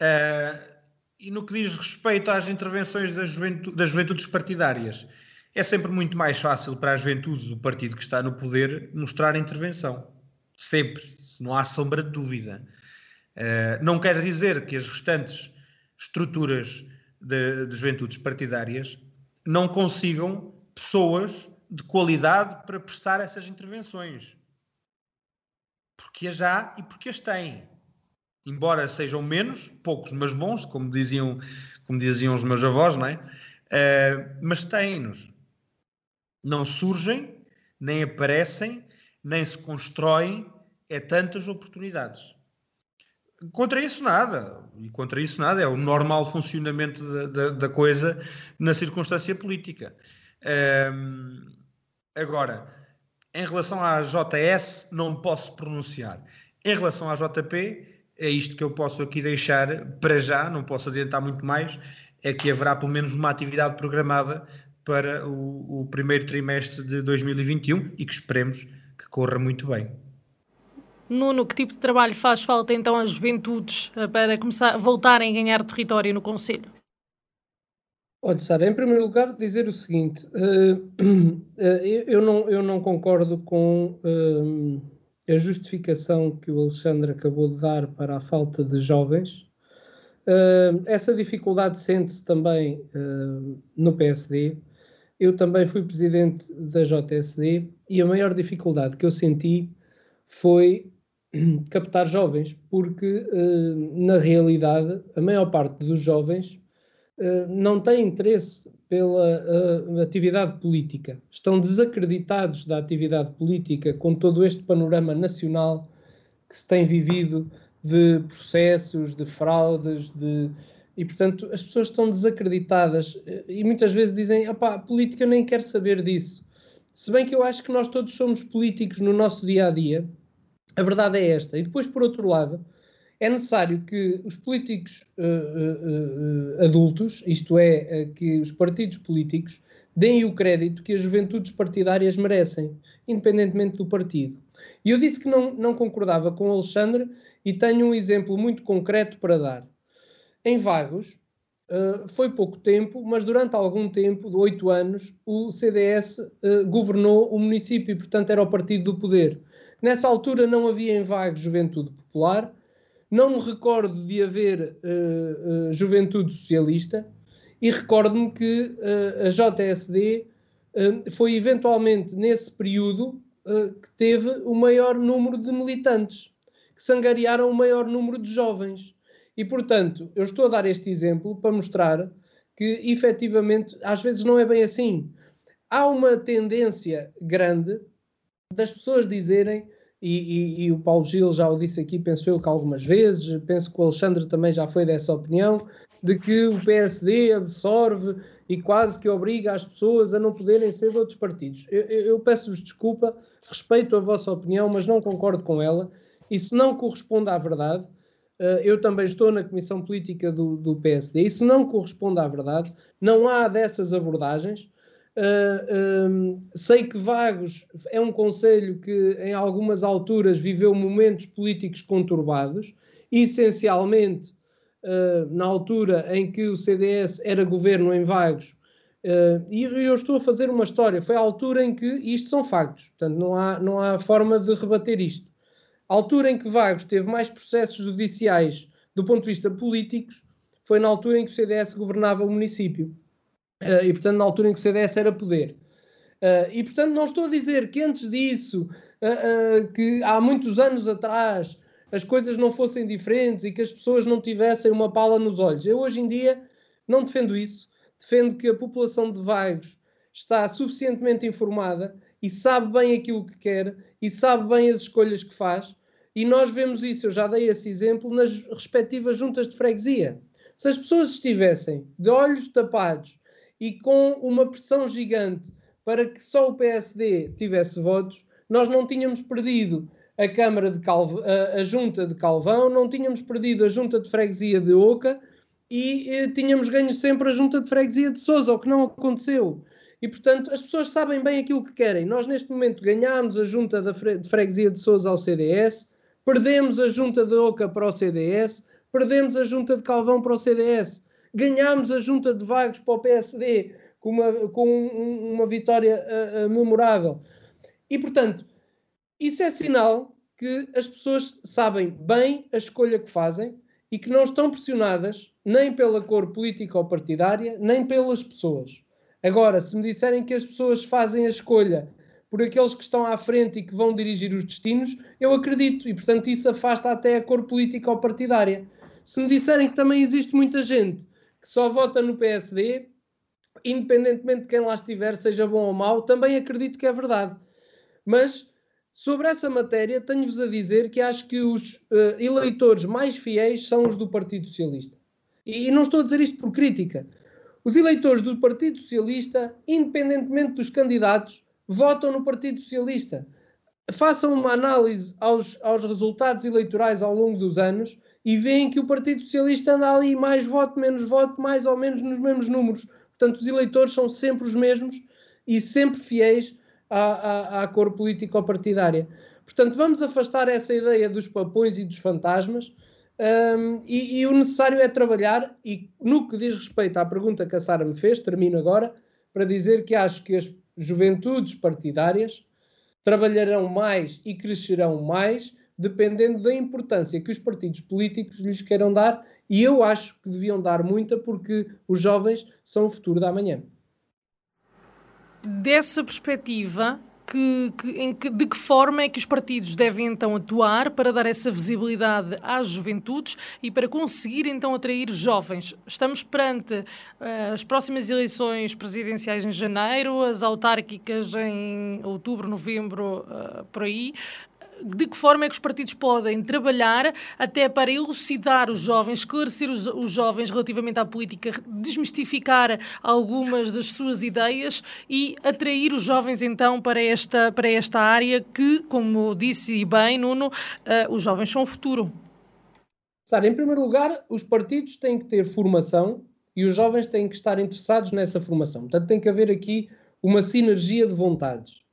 Uh, e no que diz respeito às intervenções das, juventu das juventudes partidárias, é sempre muito mais fácil para a juventude do partido que está no poder mostrar intervenção. Sempre, se não há sombra de dúvida. Uh, não quer dizer que as restantes estruturas de, de juventudes partidárias não consigam pessoas de qualidade para prestar essas intervenções. Porque as há e porque as têm embora sejam menos, poucos, mas bons, como diziam, como diziam os meus avós, não é? Uh, mas têm-nos. Não surgem, nem aparecem, nem se constroem, é tantas oportunidades. Contra isso nada, e contra isso nada, é o normal funcionamento da, da, da coisa na circunstância política. Uh, agora, em relação à JS, não posso pronunciar. Em relação à JP, é isto que eu posso aqui deixar para já, não posso adiantar muito mais, é que haverá pelo menos uma atividade programada para o, o primeiro trimestre de 2021 e que esperemos que corra muito bem. Nuno, que tipo de trabalho faz falta então às juventudes eh, para começar, voltarem a ganhar território no Conselho? Olha, Sara, em primeiro lugar, dizer o seguinte: uh, uh, eu, não, eu não concordo com. Uh, a justificação que o Alexandre acabou de dar para a falta de jovens. Uh, essa dificuldade sente-se também uh, no PSD. Eu também fui presidente da JSD e a maior dificuldade que eu senti foi captar jovens, porque uh, na realidade a maior parte dos jovens não tem interesse pela uh, atividade política. Estão desacreditados da atividade política com todo este panorama nacional que se tem vivido de processos, de fraudes, de e portanto as pessoas estão desacreditadas eh, e muitas vezes dizem, a política eu nem quero saber disso. Se bem que eu acho que nós todos somos políticos no nosso dia a dia, a verdade é esta. E depois, por outro lado, é necessário que os políticos uh, uh, adultos, isto é, que os partidos políticos, deem o crédito que as juventudes partidárias merecem, independentemente do partido. E eu disse que não, não concordava com o Alexandre e tenho um exemplo muito concreto para dar. Em Vagos, Uh, foi pouco tempo, mas durante algum tempo, de oito anos, o CDS uh, governou o município e, portanto, era o partido do poder. Nessa altura não havia em Vagos juventude popular, não me recordo de haver uh, juventude socialista e recordo-me que a JSD foi eventualmente nesse período que teve o maior número de militantes, que sangariaram o maior número de jovens. E, portanto, eu estou a dar este exemplo para mostrar que, efetivamente, às vezes não é bem assim. Há uma tendência grande das pessoas dizerem, e, e, e, o Paulo Gil já o disse aqui, penso eu que algumas vezes, penso que o Alexandre também já foi dessa opinião, de que o PSD absorve e quase que obriga as pessoas a não poderem ser de outros partidos. Eu, eu, peço-vos desculpa, respeito a vossa opinião, mas não concordo com ela, e se não corresponde à verdade, Uh, eu também estou na Comissão Política do, do, PSD. Isso não corresponde à verdade. Não há dessas abordagens. Uh, um, sei que Vagos é um conselho que, em algumas alturas, viveu momentos políticos conturbados, essencialmente uh, na altura em que o CDS era governo em Vagos. e eu estou a fazer uma história. Foi a altura em que isto são factos, portanto, não há, não há forma de rebater isto. A altura em que Vagos teve mais processos judiciais do ponto de vista políticos foi na altura em que o CDS governava o município. Uh, e, portanto, na altura em que o CDS era poder. Uh, e, portanto, não estou a dizer que antes disso, uh, que há muitos anos atrás, as coisas não fossem diferentes e que as pessoas não tivessem uma pala nos olhos. Eu, hoje em dia, não defendo isso. Defendo que a população de Vagos está suficientemente informada e sabe bem aquilo que quer e sabe bem as escolhas que faz. E nós vemos isso, eu já dei esse exemplo, nas respectivas juntas de freguesia. Se as pessoas estivessem de olhos tapados e com uma pressão gigante para que só o PSD tivesse votos, nós não tínhamos perdido a Câmara de a, a Junta de Calvão, não tínhamos perdido a Junta de Freguesia de Oca e eh, tínhamos ganho sempre a Junta de Freguesia de Sousa, o que não aconteceu. E, portanto, as pessoas sabem bem aquilo que querem. Nós, neste momento, ganhámos a junta de freguesia de Sousa ao CDS, perdemos a junta de Oca para o CDS, perdemos a junta de Calvão para o CDS, ganhámos a junta de Vagos para o PSD com uma, com uma vitória uh, uh, memorável. E, portanto, isso é sinal que as pessoas sabem bem a escolha que fazem e que não estão pressionadas nem pela cor política ou partidária, nem pelas pessoas. Agora, se me disserem que as pessoas fazem a escolha por aqueles que estão à frente e que vão dirigir os destinos, eu acredito, e portanto isso afasta até a cor política ou partidária. Se me disserem que também existe muita gente que só vota no PSD, independentemente de quem lá estiver, seja bom ou mau, também acredito que é verdade. Mas sobre essa matéria, tenho-vos a dizer que acho que os uh, eleitores mais fiéis são os do Partido Socialista. E, e não estou a dizer isto por crítica. Os eleitores do Partido Socialista, independentemente dos candidatos, votam no Partido Socialista. Façam uma análise aos, aos resultados eleitorais ao longo dos anos e veem que o Partido Socialista anda ali mais voto, menos voto, mais ou menos nos mesmos números. Portanto, os eleitores são sempre os mesmos e sempre fiéis à, à, à cor político-partidária. Portanto, vamos afastar essa ideia dos papões e dos fantasmas um, e, e, o necessário é trabalhar, e no que diz respeito à pergunta que a Sara me fez, termino agora, para dizer que acho que as juventudes partidárias trabalharão mais e crescerão mais, dependendo da importância que os partidos políticos lhes queiram dar, e eu acho que deviam dar muita, porque os jovens são o futuro da manhã. Dessa perspectiva, que, que, que, de que forma é que os partidos devem então atuar para dar essa visibilidade às juventudes e para conseguir então atrair jovens? Estamos perante uh, as próximas eleições presidenciais em janeiro, as autárquicas em outubro, novembro, uh, por aí de que forma é que os partidos podem trabalhar até para elucidar os jovens, esclarecer os, os, jovens relativamente à política, desmistificar algumas das suas ideias e atrair os jovens então para esta, para esta área que, como disse bem Nuno, uh, os jovens são o futuro. Em primeiro lugar, os partidos têm que ter formação e os jovens têm que estar interessados nessa formação. Portanto, tem que haver aqui uma sinergia de vontades.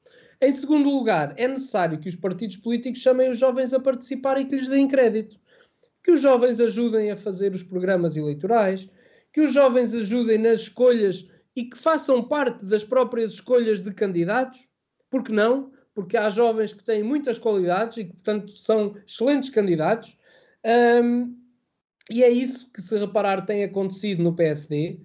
Em segundo lugar, é necessário que os partidos políticos chamem os jovens a participar e que lhes deem crédito. Que os jovens ajudem a fazer os programas eleitorais, que os jovens ajudem nas escolhas e que façam parte das próprias escolhas de candidatos. Por que não? Porque há jovens que têm muitas qualidades e que, portanto, são excelentes candidatos. Um, e é isso que, se reparar, tem acontecido no PSD.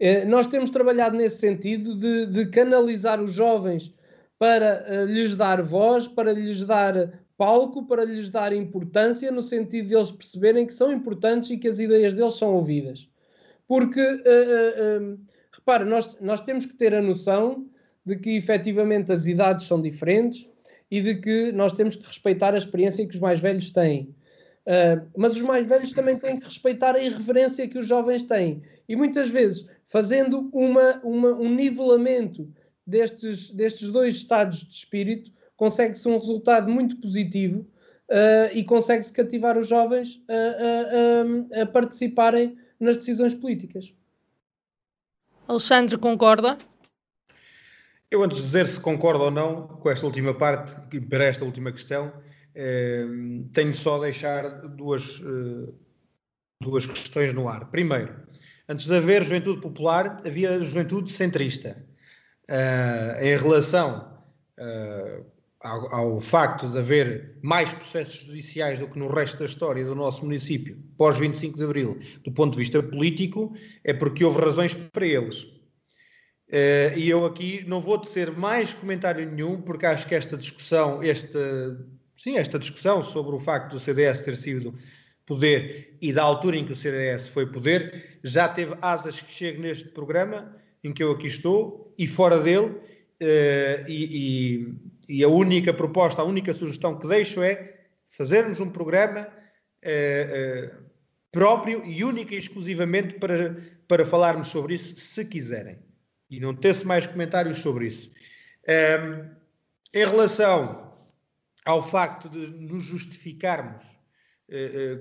Eh, nós temos trabalhado nesse sentido de, de canalizar os jovens para uh, lhes dar voz, para lhes dar palco, para lhes dar importância, no sentido de eles perceberem que são importantes e que as ideias deles são ouvidas. Porque, uh, uh, repara, nós, nós temos que ter a noção de que efetivamente as idades são diferentes e de que nós temos que respeitar a experiência que os mais velhos têm. Uh, mas os mais velhos também têm que respeitar a irreverência que os jovens têm. E muitas vezes, fazendo uma, uma, um nivelamento destes, destes dois estados de espírito, consegue-se um resultado muito positivo uh, e consegue-se cativar os jovens a, a, a, a participarem nas decisões políticas. Alexandre, concorda? Eu, antes de dizer se concordo ou não com esta última parte, para esta última questão, eh, tenho só a deixar duas, eh, duas questões no ar. Primeiro, antes de haver juventude popular, havia juventude centrista. Uh, em relação uh, ao, ao, facto de haver mais processos judiciais do que no resto da história do nosso município, pós 25 de Abril, do ponto de vista político, é porque houve razões para eles. Uh, e eu aqui não vou tecer mais comentário nenhum, porque acho que esta discussão, esta, sim, esta discussão sobre o facto do CDS ter sido poder e da altura em que o CDS foi poder, já teve asas que chegue neste programa em que eu aqui estou e fora dele, uh, e, e, e, a única proposta, a única sugestão que deixo é fazermos um programa uh, uh, próprio e único e exclusivamente para, para falarmos sobre isso, se quiserem. E não ter-se mais comentários sobre isso. Um, ehm, em relação ao facto de nos justificarmos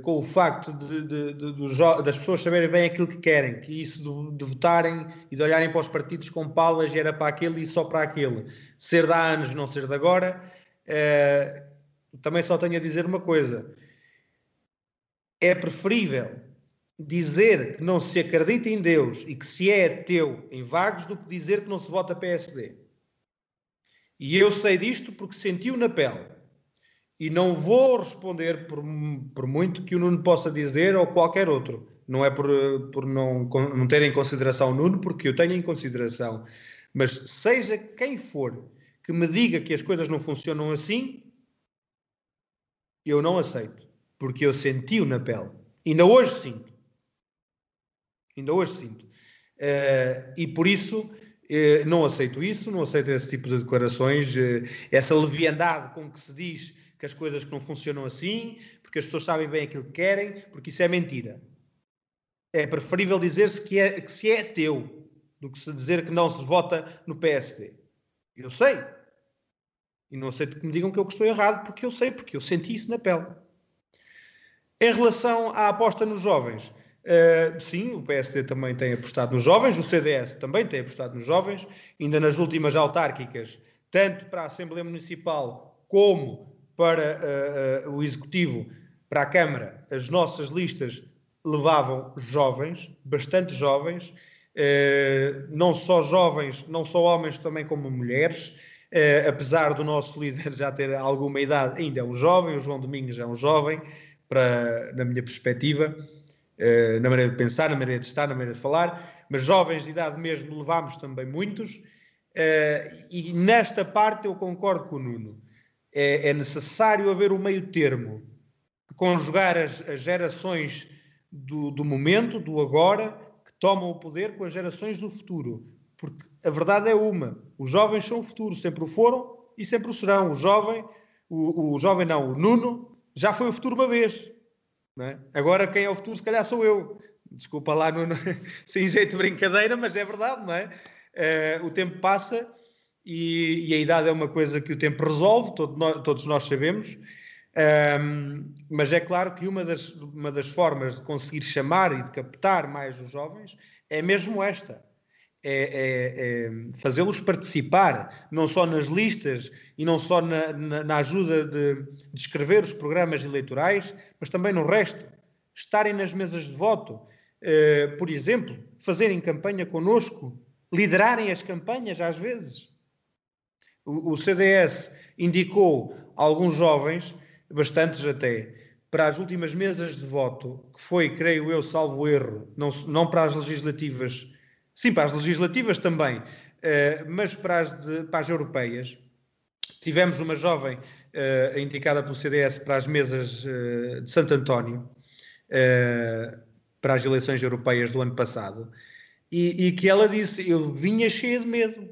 com o facto de, de, de, das pessoas saberem bem aquilo que querem, que isso de, votarem e de olharem para os partidos com palas era para aquele e só para aquele, ser de há anos, não ser de agora, eh, também só tenho a dizer uma coisa: é preferível dizer que não se acredita em Deus e que se é ateu em vagos do que dizer que não se vota PSD. E eu sei disto porque senti-o na pele e não vou responder por, por muito que o Nuno possa dizer ou qualquer outro. Não é por, por não, não ter em consideração o Nuno, porque eu tenho em consideração. Mas seja quem for que me diga que as coisas não funcionam assim, eu não aceito. Porque eu senti-o na pele. Ainda hoje sinto. Ainda hoje sinto. Uh, e por isso uh, não aceito isso, não aceito esse tipo de declarações, uh, essa leviandade com que se diz que as coisas não funcionam assim, porque as pessoas sabem bem aquilo que querem, porque isso é mentira. É preferível dizer-se que, é, que se é teu do que se dizer que não se vota no PSD. Eu sei. E não aceito que me digam que eu estou errado, porque eu sei, porque eu senti isso na pele. Em relação à aposta nos jovens, uh, sim, o PSD também tem apostado nos jovens, o CDS também tem apostado nos jovens, ainda nas últimas autárquicas, tanto para a Assembleia Municipal como para uh, uh, o Executivo, para a Câmara, as nossas listas levavam jovens, bastante jovens, uh, não só jovens, não só homens, também como mulheres. apesar do nosso líder já ter alguma idade, ainda é um jovem, o João Domingos é um jovem, para, na minha perspectiva, na maneira de pensar, na maneira de estar, na maneira de falar, mas jovens de idade mesmo levámos também muitos, e nesta parte eu concordo com o Nuno é, é necessário haver um meio termo, conjugar as, as gerações do, do, momento, do agora, que tomam o poder com as gerações do futuro. Porque a verdade é uma: os jovens são o futuro, sempre o foram e sempre o serão. O jovem, o, o jovem não, o Nuno, já foi o futuro uma vez. É? Agora quem é o futuro, se calhar sou eu. Desculpa lá, Nuno, sem jeito de brincadeira, mas é verdade, não é? Uh, o tempo passa e, e, a idade é uma coisa que o tempo resolve, todo, todos nós sabemos. Um, mas é claro que uma das, uma das formas de conseguir chamar e de captar mais os jovens é mesmo esta: é, é, é fazê-los participar, não só nas listas e não só na, na, na ajuda de, de, escrever os programas eleitorais, mas também no resto. Estarem nas mesas de voto, uh, por exemplo, fazerem campanha connosco, liderarem as campanhas às vezes. O, o CDS indicou alguns jovens bastantes até, para as últimas mesas de voto, que foi, creio eu, salvo erro, não, não para as legislativas, sim, para as legislativas também, uh, mas para as, de, para as europeias, tivemos uma jovem uh, indicada pelo CDS para as mesas uh, de Santo António, para as eleições europeias do ano passado, e, e que ela disse: Eu vinha cheia de medo,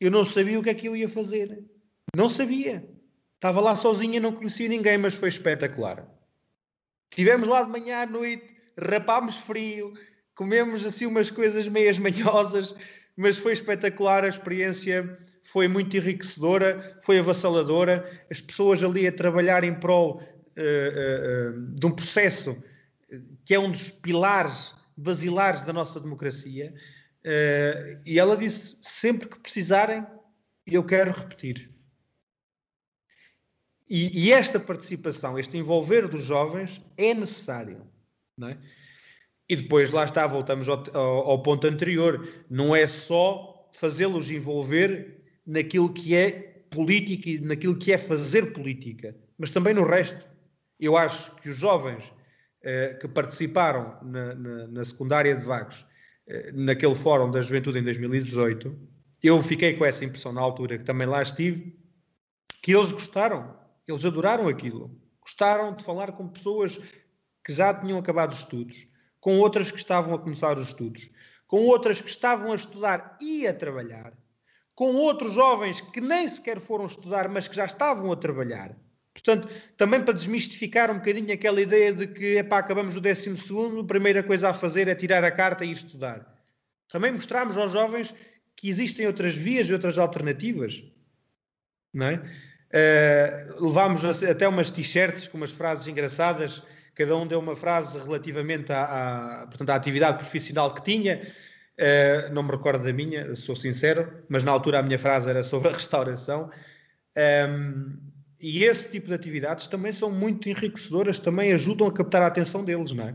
eu não sabia o que é que eu ia fazer, não sabia. Estava lá sozinha, não conhecia ninguém, mas foi espetacular. Estivemos lá de manhã à noite, rapámos frio, comemos assim umas coisas meias manhosas, mas foi espetacular a experiência, foi muito enriquecedora, foi avassaladora. As pessoas ali a trabalhar em prol uh, uh, de um processo que é um dos pilares basilares da nossa democracia. E ela disse: sempre que precisarem, eu quero repetir. E, e, esta participação, este envolver dos jovens é necessário. Não é? E depois lá está, voltamos ao, ao, ao ponto anterior, não é só fazê-los envolver naquilo que é política e naquilo que é fazer política, mas também no resto. Eu acho que os jovens eh, que participaram na, na, na, secundária de Vagos, naquele fórum da juventude em 2018, eu fiquei com essa impressão na altura, que também lá estive, que eles gostaram eles adoraram aquilo. Gostaram de falar com pessoas que já tinham acabado os estudos, com outras que estavam a começar os estudos, com outras que estavam a estudar e a trabalhar, com outros jovens que nem sequer foram estudar, mas que já estavam a trabalhar. Portanto, também para desmistificar um bocadinho aquela ideia de que, epá, acabamos o décimo segundo, a primeira coisa a fazer é tirar a carta e estudar. Também mostramos aos jovens que existem outras vias e outras alternativas. Não é? Uh, levámos até umas t-shirts com umas frases engraçadas, cada um deu uma frase relativamente à, à, portanto, à atividade profissional que tinha. Uh, não me recordo da minha, sou sincero, mas na altura a minha frase era sobre a restauração. Um, ehm, e esse tipo de atividades também são muito enriquecedoras, também ajudam a captar a atenção deles, não é?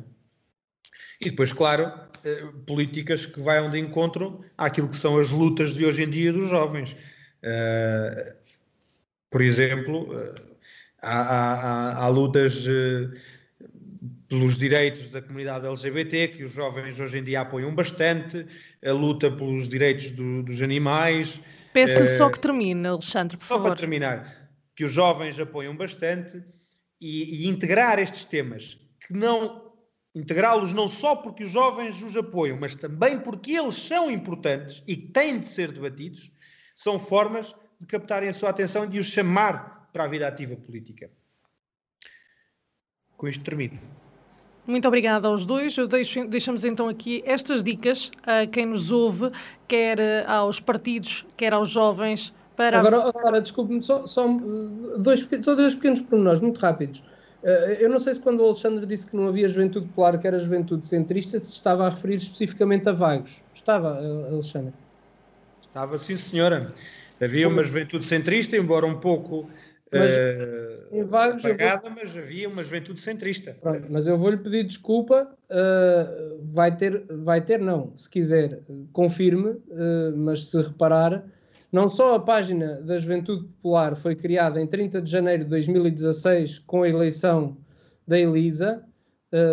E depois, claro, uh, políticas que vão de encontro àquilo que são as lutas de hoje em dia dos jovens. Uh, por exemplo, eh, há, há, há lutas eh, pelos direitos da comunidade LGBT, que os jovens hoje em dia apoiam bastante, a luta pelos direitos do, dos animais. Peço-lhe só que termine, Alexandre, por só favor. para terminar, que os jovens apoiam bastante e, e integrar estes temas, que não integrá-los não só porque os jovens os apoiam, mas também porque eles são importantes e têm de ser debatidos, são formas de captarem a sua atenção e de os chamar para a vida ativa política. Com isto termino. Muito obrigada aos dois. Deixo, deixamos então aqui estas dicas a quem nos ouve, quer eh, aos partidos, quer aos jovens. Para... Agora, Sara, desculpe-me, só, só dois, dois pequenos pormenores, muito rápidos. Eh, eu não sei se quando o Alexandre disse que não havia juventude popular, que era juventude centrista, se estava a referir especificamente a Vagos. Estava, eh, Alexandre? Estava, sim, senhora. Havia uma juventude centrista, embora um pouco mas, uh, apagada, vou... mas havia uma juventude centrista. Pronto, mas eu vou-lhe pedir desculpa, uh, vai ter, vai ter não, se quiser, confirme, uh, mas se reparar, não só a página da Juventude Popular foi criada em 30 de janeiro de 2016 com a eleição da Elisa,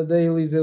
da Elisa,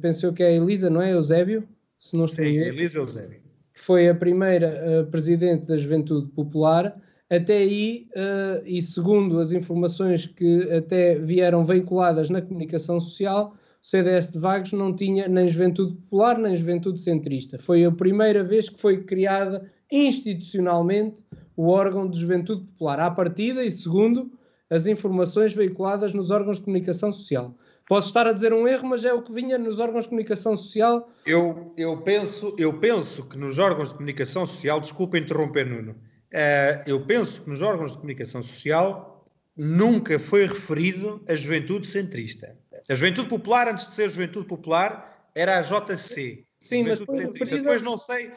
pensou que é a Elisa, não é, Eusébio? Se não Sim, Elisa Eusébio foi a primeira uh, presidente da Juventude Popular. Até aí, uh, e segundo as informações que até vieram veiculadas na comunicação social, o CDS de Vagos não tinha nem Juventude Popular nem Juventude Centrista. Foi a primeira vez que foi criada institucionalmente o órgão de Juventude Popular, à partida, e segundo as informações veiculadas nos órgãos de comunicação social. Posso estar a dizer um erro, mas é o que vinha nos órgãos de comunicação social. Eu, eu, penso, eu penso que nos órgãos de comunicação social, desculpa interromper, Nuno, uh, eu penso que nos órgãos de comunicação social nunca foi referido a juventude centrista. A juventude popular, antes de ser juventude popular, era a JC. Sim, mas foi referida... Depois não sei.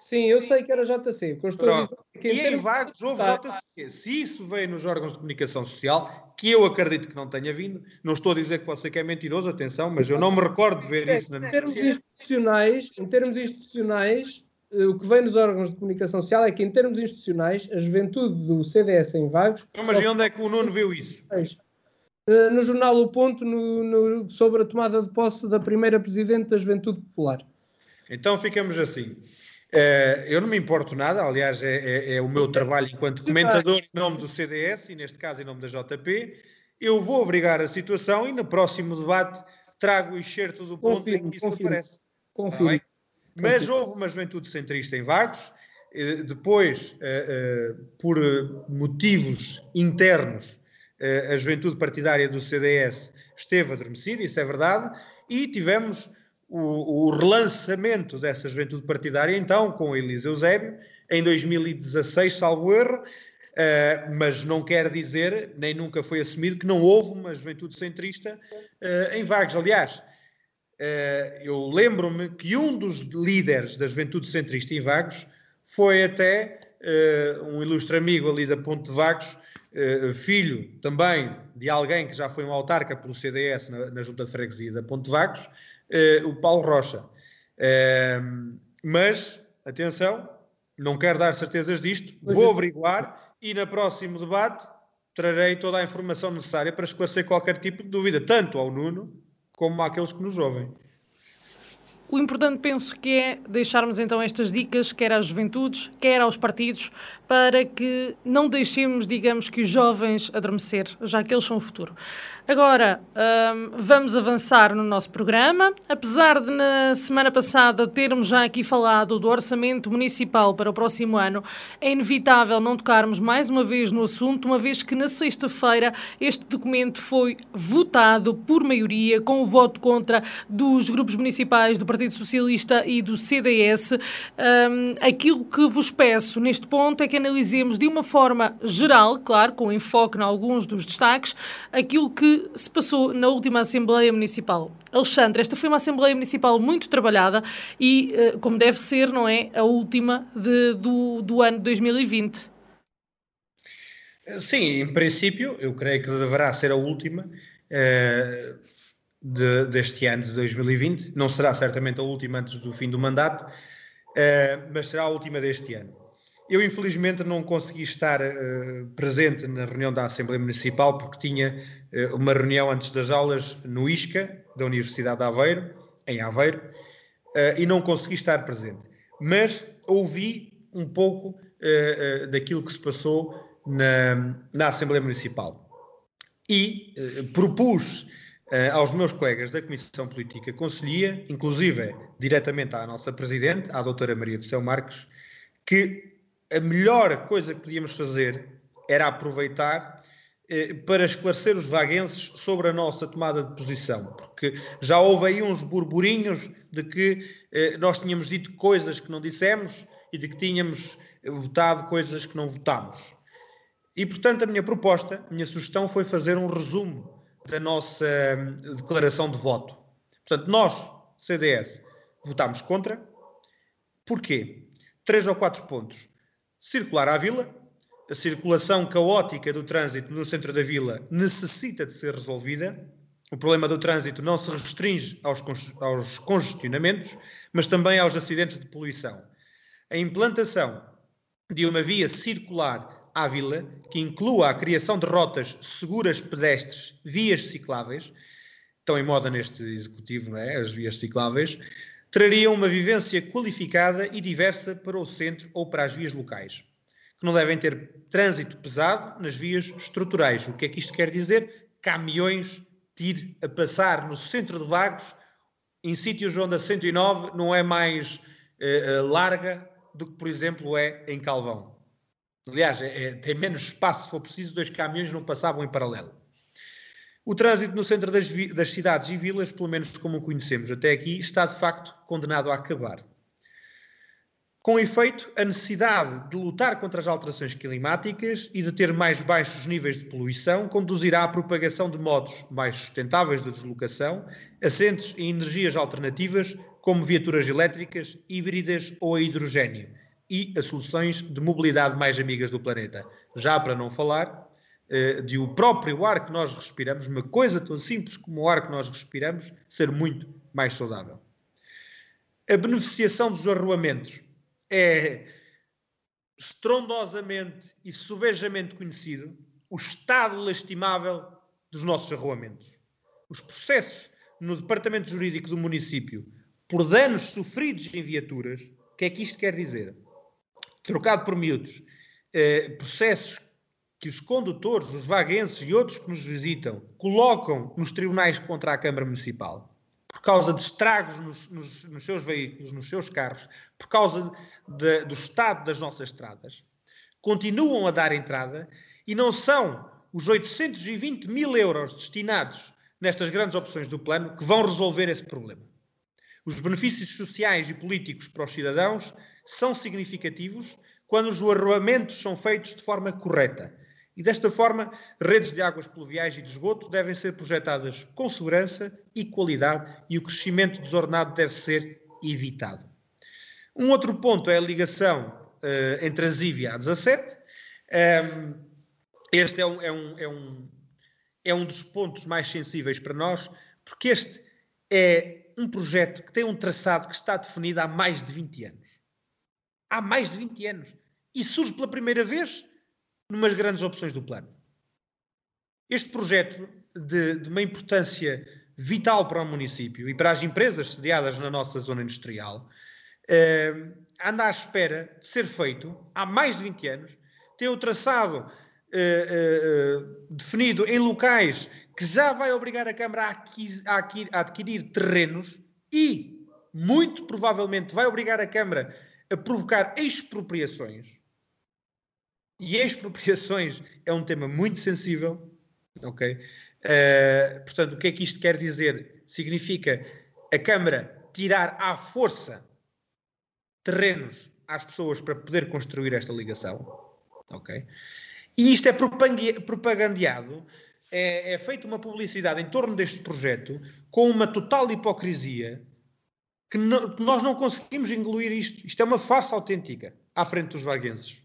Sim, eu sei que era JC. Que eu estou a dizer é e em Vagos houve JC. Se isso veio nos órgãos de comunicação social, que eu acredito que não tenha vindo, não estou a dizer que você que é mentiroso, atenção, mas eu não me recordo de ver é, isso na notícia. Em termos institucionais, em termos institucionais eh, o que vem nos órgãos de comunicação social é que, em termos institucionais, a juventude do CDS em Vagos. Não, mas e onde é que o Nuno viu isso? Eh, no jornal O Ponto, no, no, sobre a tomada de posse da primeira presidente da Juventude Popular. Então ficamos assim. Uh, eu não me importo nada, aliás, é, é, é, o meu trabalho enquanto comentador em nome do CDS e, neste caso, em nome da JP. Eu vou obrigar a situação e no próximo debate trago o excerto do ponto confirmo, em que isso confirmo, aparece. Confirmo. Mas houve uma juventude centrista em Vagos, eh, depois, eh, eh, por motivos internos, a juventude partidária do CDS esteve adormecida, isso é verdade, e tivemos o, o relançamento dessa juventude partidária, então, com Elisa Eusébio, em 2016, salvo erro, Uh, mas não quer dizer, nem nunca foi assumido, que não houve uma juventude centrista uh, em Vagos. Aliás, eh, eu lembro-me que um dos líderes da juventude centrista em Vagos foi até um ilustre amigo ali da Ponte de Vagos, filho também de alguém que já foi um autarca pelo CDS na, na Junta de Freguesia da Ponte de Vagos, o Paulo Rocha. Mas, atenção, não quero dar certezas disto, vou é. averiguar e no próximo debate trarei toda a informação necessária para esclarecer qualquer tipo de dúvida, tanto ao Nuno como àqueles que nos ouvem. O importante, penso que é deixarmos então estas dicas, quer às juventudes, quer aos partidos, para que não deixemos, digamos, que os jovens adormecer, já que eles são o futuro. Agora, um, vamos avançar no nosso programa. Apesar de na semana passada termos já aqui falado do orçamento municipal para o próximo ano, é inevitável não tocarmos mais uma vez no assunto, uma vez que na sexta-feira este documento foi votado por maioria, com o voto contra dos grupos municipais do Partido Socialista e do CDS. Um, aquilo que vos peço neste ponto é que analisemos de uma forma geral, claro, com enfoque em alguns dos destaques, aquilo que se passou na última Assembleia Municipal. Alexandre, esta foi uma Assembleia Municipal muito trabalhada e, eh, como deve ser, não é? A última de, do, do ano de 2020. Sim, em princípio, eu creio que deverá ser a última uh, de, deste ano de 2020. Não será certamente a última antes do fim do mandato, mas será a última deste ano. Eu, infelizmente, não consegui estar uh, presente na reunião da Assembleia Municipal porque tinha uh, uma reunião antes das aulas no ISCA, da Universidade de Aveiro, em Aveiro, uh, e não consegui estar presente. Mas ouvi um pouco daquilo que se passou na, na Assembleia Municipal. E propus aos meus colegas da Comissão Política Conselhia, inclusive diretamente à nossa Presidente, à doutora Maria do Céu Marques, que a melhor coisa que podíamos fazer era aproveitar eh, para esclarecer os vaguenses sobre a nossa tomada de posição, porque já houve aí uns burburinhos de que eh, nós tínhamos dito coisas que não dissemos e de que tínhamos votado coisas que não votámos. E, portanto, a minha proposta, a minha sugestão foi fazer um resumo da nossa hum, declaração de voto. Portanto, nós, CDS, votámos contra. Porquê? Três ou quatro pontos circular à vila. A circulação caótica do trânsito no centro da vila necessita de ser resolvida. O problema do trânsito não se restringe aos, congestionamentos, mas também aos acidentes de poluição. A implantação de uma via circular à vila, que inclua a criação de rotas seguras pedestres, vias cicláveis, estão em moda neste executivo, não é? As vias cicláveis, trariam uma vivência qualificada e diversa para o centro ou para as vias locais, que não devem ter trânsito pesado nas vias estruturais. O que é que isto quer dizer? Caminhões tir a passar no centro de Vagos, em sítios onde a 109 não é mais uh, uh, larga do que, por exemplo, é em Calvão. Aliás, é, é, tem menos espaço, se for preciso, dois caminhões não passavam em paralelo. O trânsito no centro das, das, cidades e vilas, pelo menos como o conhecemos até aqui, está de facto condenado a acabar. Com efeito, a necessidade de lutar contra as alterações climáticas e de ter mais baixos níveis de poluição conduzirá à propagação de modos mais sustentáveis de deslocação, assentes em energias alternativas, como viaturas elétricas, híbridas ou a hidrogênio, e a soluções de mobilidade mais amigas do planeta. Já para não falar de o próprio ar que nós respiramos, uma coisa tão simples como o ar que nós respiramos, ser muito mais saudável. A beneficiação dos arruamentos é estrondosamente e subejamente conhecido o estado lastimável dos nossos arruamentos. Os processos no departamento jurídico do município por danos sofridos em viaturas, o que é que isto quer dizer? Trocado por miúdos, eh, processos que os condutores, os vaguenses e outros que nos visitam colocam nos tribunais contra a Câmara Municipal por causa de estragos nos, nos, nos seus veículos, nos seus carros, por causa de, do estado das nossas estradas, continuam a dar entrada e não são os 820 mil euros destinados nestas grandes opções do plano que vão resolver esse problema. Os benefícios sociais e políticos para os cidadãos são significativos quando os arruamentos são feitos de forma correta, e desta forma, redes de águas pluviais e de esgoto devem ser projetadas com segurança e qualidade e o crescimento desordenado deve ser evitado. Um outro ponto é a ligação uh, entre a ZIV e a 17. Um, este é um, é, um, é, um, é um dos pontos mais sensíveis para nós, porque este é um projeto que tem um traçado que está definido há mais de 20 anos. Há mais de 20 anos. E surge pela primeira vez numas grandes opções do plano. Este projeto, de, de, uma importância vital para o município e para as empresas sediadas na nossa zona industrial, eh, anda à espera de ser feito há mais de 20 anos, tem o traçado eh, eh, definido em locais que já vai obrigar a Câmara a, aquis, a, a adquirir terrenos e, muito provavelmente, vai obrigar a Câmara a provocar expropriações e expropriações é um tema muito sensível, ok? Uh, portanto, o que é que isto quer dizer? Significa a Câmara tirar à força terrenos às pessoas para poder construir esta ligação, ok? E isto é propagandeado, é, é feita uma publicidade em torno deste projeto com uma total hipocrisia que, não, nós não conseguimos engolir isto. Isto é uma farsa autêntica à frente dos vaguenses.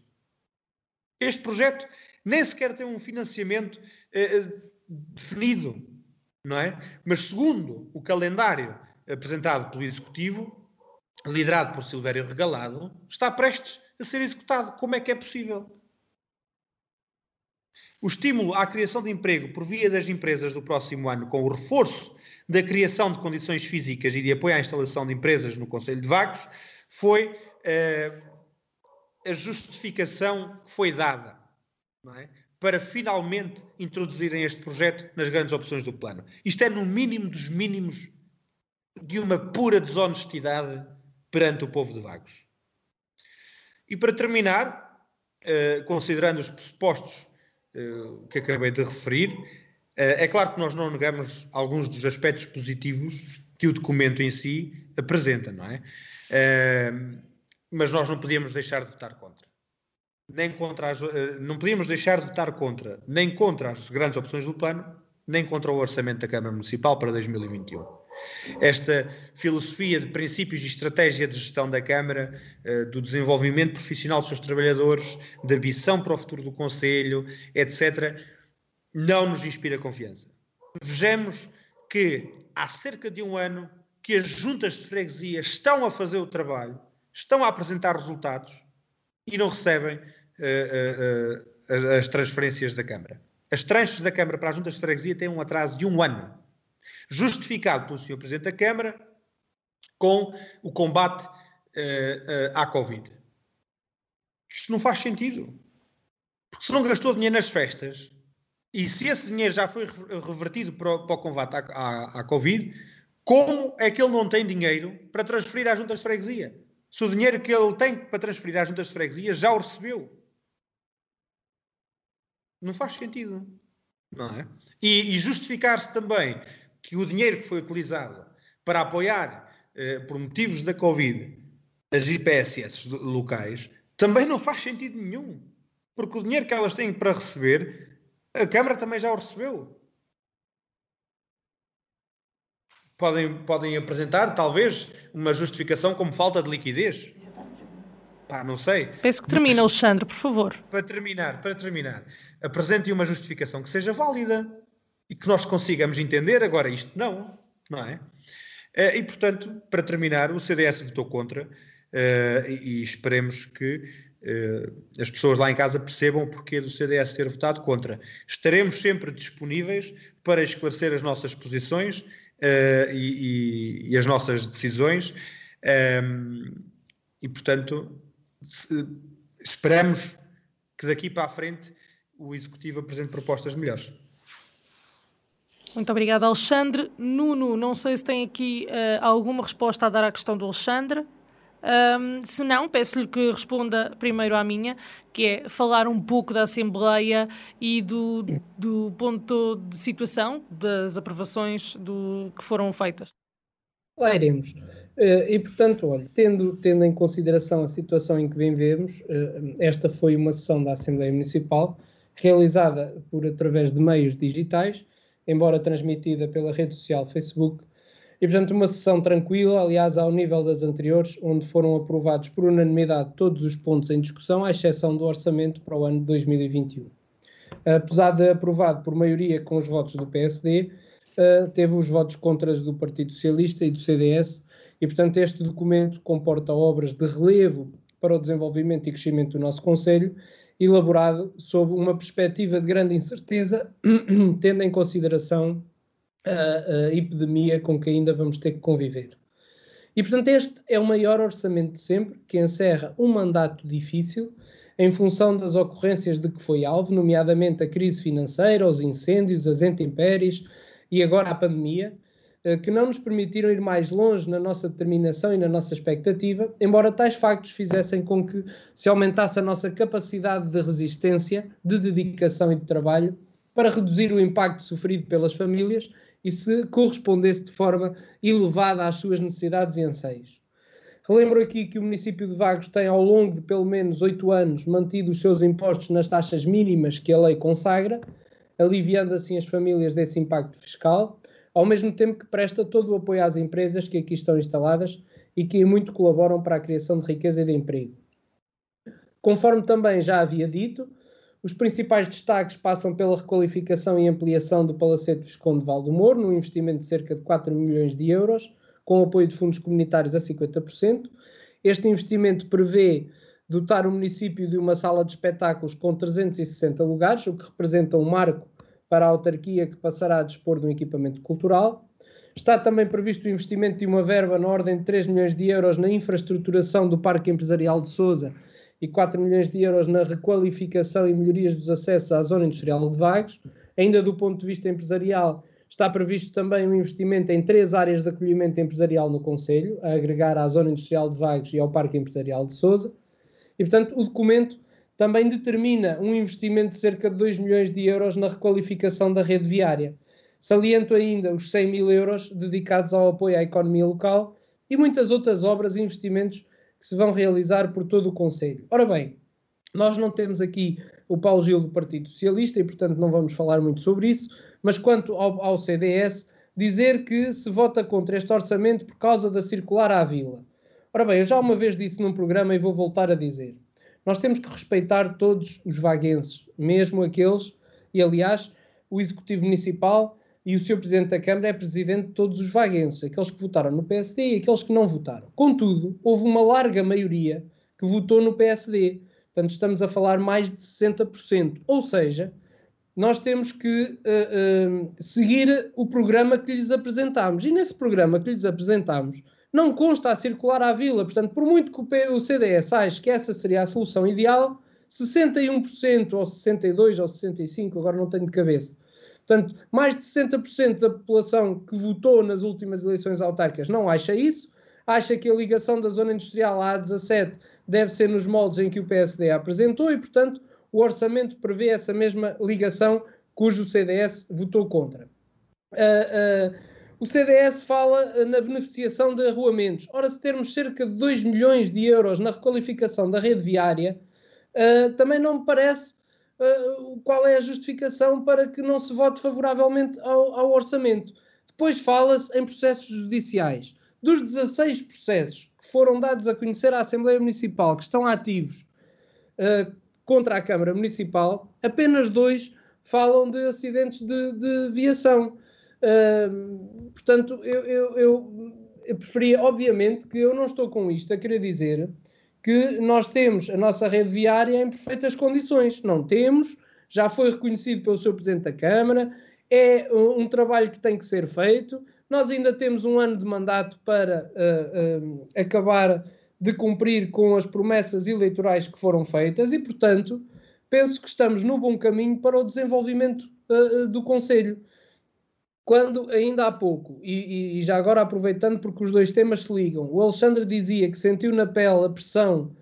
Este projeto nem sequer tem um financiamento eh, definido, não é? Mas segundo o calendário apresentado pelo Executivo, liderado por Silvério Regalado, está prestes a ser executado. Como é que é possível? O estímulo à criação de emprego por via das empresas do próximo ano, com o reforço da criação de condições físicas e de apoio à instalação de empresas no Conselho de Vagos, foi eh, a justificação que foi dada é? para finalmente introduzirem este projeto nas grandes opções do plano. Isto é, no mínimo dos mínimos, de uma pura desonestidade perante o povo de Vagos. E para terminar, eh, considerando os pressupostos eh, que acabei de referir, eh, é claro que nós não negamos alguns dos aspectos positivos que o documento em si apresenta, não é? Mas nós não podíamos deixar de votar contra. Nem contra as, eh, não podíamos deixar de votar contra, nem contra as grandes opções do plano, nem contra o orçamento da Câmara Municipal para 2021. Esta filosofia de princípios e estratégia de gestão da Câmara, eh, do desenvolvimento profissional dos seus trabalhadores, da ambição para o futuro do Conselho, etc., não nos inspira confiança. Vejamos que há cerca de um ano que as juntas de freguesia estão a fazer o trabalho estão a apresentar resultados e não recebem uh, uh, as transferências da Câmara. As transferências da Câmara para as juntas de freguesia têm um atraso de um ano, justificado pelo Sr. Presidente da Câmara com o combate à Covid. Isto não faz sentido. Porque se não gastou dinheiro nas festas e se esse dinheiro já foi revertido para o, para o combate à, à, à Covid, como é que ele não tem dinheiro para transferir às juntas de freguesia? Se o dinheiro que ele tem para transferir às juntas de freguesia já o recebeu. Não faz sentido. Não é? E, e justificar-se também que o dinheiro que foi utilizado para apoiar, eh, por motivos da Covid, as IPSS locais, também não faz sentido nenhum. Porque o dinheiro que elas têm para receber, a Câmara também já o recebeu. Podem, podem apresentar, talvez, uma justificação como falta de liquidez. Pá, não sei. Peço que termine, Alexandre, por favor. Para terminar, para terminar, apresentem uma justificação que seja válida e que nós consigamos entender. Agora, isto não, não é? Eh, e, portanto, para terminar, o CDS votou contra eh, e esperemos que eh, as pessoas lá em casa percebam o porquê do CDS ter votado contra. Estaremos sempre disponíveis para esclarecer as nossas posições e, e, e as nossas decisões. Ehm, e, portanto, esperamos que daqui para a frente o Executivo apresente propostas melhores. Muito obrigada, Alexandre. Nuno, não sei se tem aqui uh, alguma resposta a dar à questão do Alexandre. Um, se não, peço-lhe que responda primeiro à minha, que é falar um pouco da Assembleia e do, do ponto de situação das aprovações do, que foram feitas. Lá iremos. Uh, e, portanto, olha, tendo, tendo em consideração a situação em que vivemos, uh, esta foi uma sessão da Assembleia Municipal realizada por através de meios digitais, embora transmitida pela rede social Facebook, e, portanto, uma sessão tranquila, aliás, ao nível das anteriores, onde foram aprovados por unanimidade todos os pontos em discussão, à exceção do orçamento para o ano de 2021. Apesar de aprovado por maioria com os votos do PSD, uh, teve os votos contra do Partido Socialista e do CDS, e, portanto, este documento comporta obras de relevo para o desenvolvimento e crescimento do nosso Conselho, elaborado sob uma perspectiva de grande incerteza, tendo em consideração a, a, epidemia com que ainda vamos ter que conviver. E, portanto, este é o maior orçamento de sempre, que encerra um mandato difícil, em função das ocorrências de que foi alvo, nomeadamente a crise financeira, os incêndios, as intempéries, e agora a pandemia, eh, que não nos permitiram ir mais longe na nossa determinação e na nossa expectativa, embora tais factos fizessem com que se aumentasse a nossa capacidade de resistência, de dedicação e de trabalho para reduzir o impacto sofrido pelas famílias e se correspondesse de forma elevada às suas necessidades e anseios. Relembro aqui que o município de Vagos tem, ao longo de pelo menos oito anos, mantido os seus impostos nas taxas mínimas que a lei consagra, aliviando assim as famílias desse impacto fiscal, ao mesmo tempo que presta todo o apoio às empresas que aqui estão instaladas e que muito colaboram para a criação de riqueza e de emprego. Conforme também já havia dito, os principais destaques passam pela requalificação e ampliação do Palacete Visconde de Valdemoro, num investimento de cerca de 4 milhões de euros, com apoio de fundos comunitários a 50%. Este investimento prevê dotar o município de uma sala de espetáculos com 360 lugares, o que representa um marco para a autarquia que passará a dispor de um equipamento cultural. Está também previsto o investimento de uma verba na ordem de 3 milhões de euros na infraestruturação do Parque Empresarial de Sousa e 4 milhões de euros na requalificação e melhorias dos acessos à zona industrial de Vagos. Ainda do ponto de vista empresarial, está previsto também um investimento em três áreas de acolhimento empresarial no Conselho, a agregar à zona industrial de Vagos e ao Parque Empresarial de Sousa. E, portanto, o documento também determina um investimento de cerca de 2 milhões de euros na requalificação da rede viária. Saliento ainda os 100 mil euros dedicados ao apoio à economia local e muitas outras obras e investimentos que se vão realizar por todo o Conselho. Ora bem, nós não temos aqui o Paulo Gil do Partido Socialista e, portanto, não vamos falar muito sobre isso, mas quanto ao, ao CDS, dizer que se vota contra este orçamento por causa da circular à vila. Ora bem, eu já uma vez disse num programa e vou voltar a dizer. Nós temos que respeitar todos os vaguenses, mesmo aqueles, e aliás, o Executivo Municipal e o Sr. Presidente da Câmara é Presidente de todos os vaguenses, aqueles que votaram no PSD e aqueles que não votaram. Contudo, houve uma larga maioria que votou no PSD. Portanto, estamos a falar mais de 60%. Ou seja, nós temos que uh, uh, seguir o programa que lhes apresentámos. E nesse programa que lhes apresentámos, não consta a circular à vila. Portanto, por muito que o CDS ache que essa seria a solução ideal, 61% ou 62% ou 65%, agora não tenho de cabeça. Portanto, mais de 60% da população que votou nas últimas eleições autárquicas não acha isso, acha que a ligação da zona industrial à A17 deve ser nos moldes em que o PSD apresentou e, portanto, o orçamento prevê essa mesma ligação cujo CDS votou contra. Uh, uh, O CDS fala eh, na beneficiação de arruamentos. Ora, se termos cerca de 2 milhões de euros na requalificação da rede viária, uh, também não me parece uh, qual é a justificação para que não se vote favoravelmente ao, ao orçamento. Depois fala-se em processos judiciais. Dos 16 processos que foram dados a conhecer à Assembleia Municipal, que estão ativos uh, contra a Câmara Municipal, apenas dois falam de acidentes de, de viação. Uh, portanto, eu, eu, eu, preferia, obviamente, que eu não estou com isto a querer dizer que nós temos a nossa rede viária em perfeitas condições. Não temos, já foi reconhecido pelo Sr. Presidente da Câmara, é um, um, trabalho que tem que ser feito. Nós ainda temos um ano de mandato para uh, uh, acabar de cumprir com as promessas eleitorais que foram feitas e, portanto, penso que estamos no bom caminho para o desenvolvimento uh, do Conselho. Quando ainda há pouco, e, e, já agora aproveitando porque os dois temas se ligam, o Alexandre dizia que sentiu na pele a pressão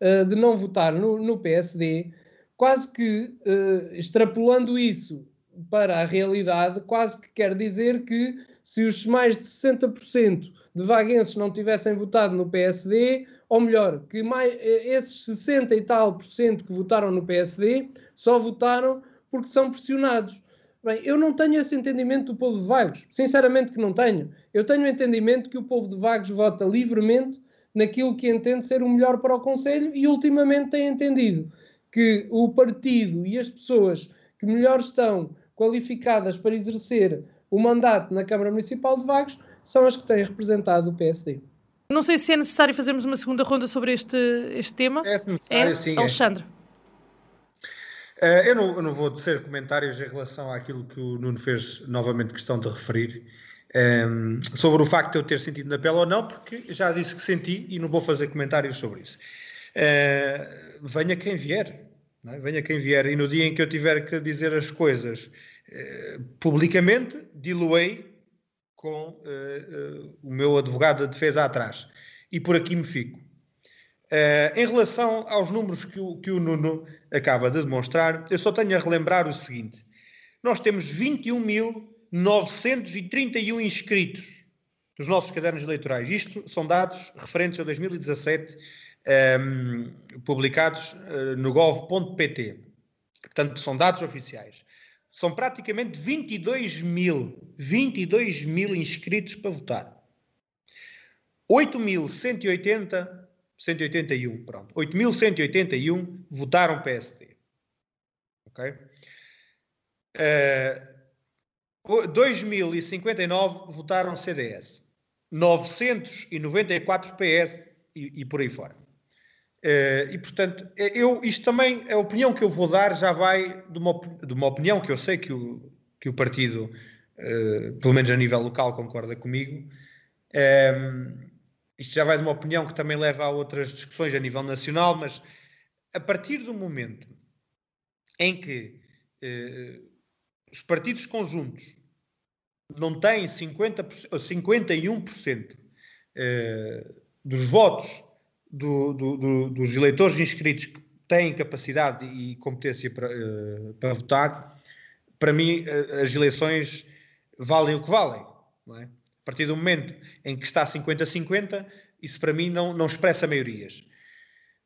uh, de não votar no, no PSD, quase que uh, extrapolando isso para a realidade, quase que quer dizer que se os mais de 60% de vaguenses não tivessem votado no PSD, ou melhor, que mais, eh, esses 60 e tal por cento que votaram no PSD só votaram porque são pressionados. Bem, eu não tenho esse entendimento do povo de Vagos, sinceramente que não tenho. Eu tenho o entendimento que o povo de Vagos vota livremente naquilo que entende ser o melhor para o Conselho e ultimamente tem entendido que o partido e as pessoas que melhor estão qualificadas para exercer o mandato na Câmara Municipal de Vagos são as que têm representado o PSD. Não sei se é necessário fazermos uma segunda ronda sobre este, este tema. É necessário, é? sim. É. Alexandre. É. Uh, eu, não, eu, não, vou dizer comentários em relação àquilo que o Nuno fez novamente questão de referir. Um, ehm, sobre o facto de eu ter sentido na pele ou não, porque já disse que senti e não vou fazer comentários sobre isso. Uh, venha quem vier, é? venha quem vier, e no dia em que eu tiver que dizer as coisas uh, publicamente, diluei com o meu advogado de defesa atrás. E por aqui me fico. Uh, em relação aos números que o, que o Nuno acaba de demonstrar, eu só tenho a relembrar o seguinte: nós temos 21.931 inscritos nos nossos cadernos eleitorais. Isto são dados referentes a 2017, um, ehm, publicados uh, no gov.pt. Portanto, são dados oficiais. São praticamente 22 mil, 22 mil inscritos para votar. 8.180 181, pronto. 8.181 votaram PSD. Ok? Uh, 2.059 votaram CDS. 994 PS e, e por aí fora. Uh, e portanto, é, eu, isto também, a opinião que eu vou dar já vai de uma, de uma opinião que eu sei que o, que o partido, uh, pelo menos a nível local, concorda comigo. Um, ehm, isto já vai de uma opinião que também leva a outras discussões a nível nacional, mas a partir do momento em que eh, os partidos conjuntos não têm 50%, ou 51% eh, dos votos do, do, do, dos eleitores inscritos que têm capacidade e competência para, eh, para votar, para mim eh, as eleições valem o que valem. Não é? A partir do momento em que está 50-50, isso para mim não, não expressa maiorias.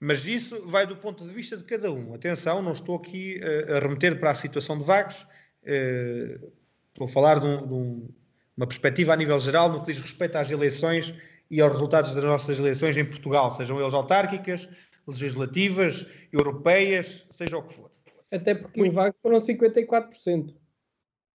Mas isso vai do ponto de vista de cada um. Atenção, não estou aqui uh, a remeter para a situação de Vagos, uh, estou a falar de, um, de um, uma perspectiva a nível geral no que diz respeito às eleições e aos resultados das nossas eleições em Portugal, sejam eles autárquicas, legislativas, europeias, seja o que for. Até porque Muito. em Vagos foram 54%.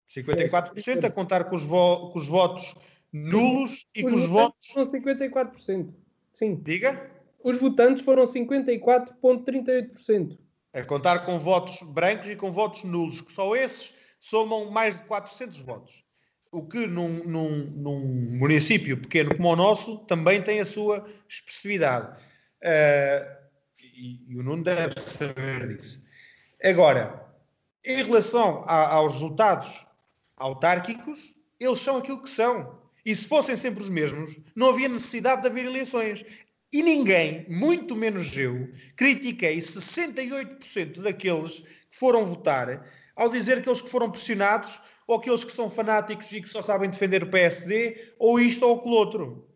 54% a contar com os, vo com os votos nulos e os que os votos. Foram 54%. Sim. Diga? Os votantes foram 54,38%. A contar com votos brancos e com votos nulos, que só esses somam mais de 400 votos. O que num, num, num município pequeno como o nosso também tem a sua expressividade. Uh, e, e, o Nuno deve saber disso. Agora, em relação a, aos resultados autárquicos, eles são aquilo que são. E se fossem sempre os mesmos, não havia necessidade de haver eleições. E ninguém, muito menos eu, critiquei 68% daqueles que foram votar ao dizer que eles que foram pressionados ou aqueles que são fanáticos e que só sabem defender o PSD, ou isto ou aquilo outro.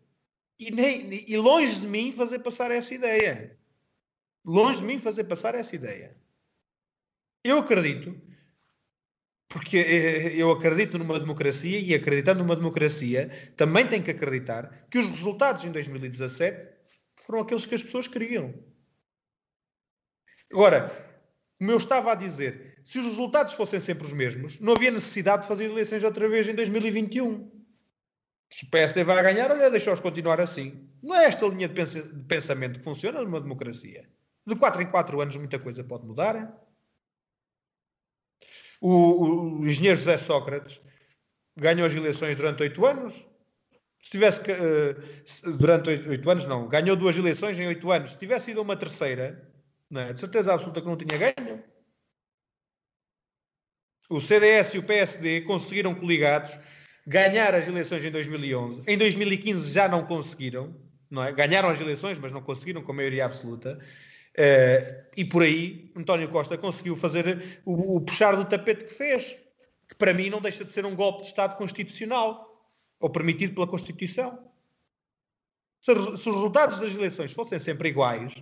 E, nem, e longe de mim fazer passar essa ideia. Longe de mim fazer passar essa ideia. Eu acredito, porque eh, eu acredito numa democracia e acreditando numa democracia, também tenho que acreditar que os resultados em 2017 foram aqueles que as pessoas queriam. Agora, como eu estava a dizer, se os resultados fossem sempre os mesmos, não havia necessidade de fazer eleições outra vez em 2021. Se o PSD vai ganhar, olha, deixa-os continuar assim. Não é esta linha de pensamento que funciona numa democracia. De 4 em 4 anos muita coisa pode mudar. O, o engenheiro José Sócrates ganhou as eleições durante 8 anos. Se tivesse uh, durante 8 anos, não, ganhou duas eleições em 8 anos. Se tivesse ido a uma terceira, não é? De certeza absoluta que não tinha ganho. O CDS e o PSD conseguiram coligados ganhar as eleições em 2011. Em 2015 já não conseguiram, não é? Ganharam as eleições, mas não conseguiram com maioria absoluta. Uh, e por aí, António Costa conseguiu fazer o, o, puxar do tapete que fez, que para mim não deixa de ser um golpe de Estado constitucional, ou permitido pela Constituição. Se, se os resultados das eleições fossem sempre iguais,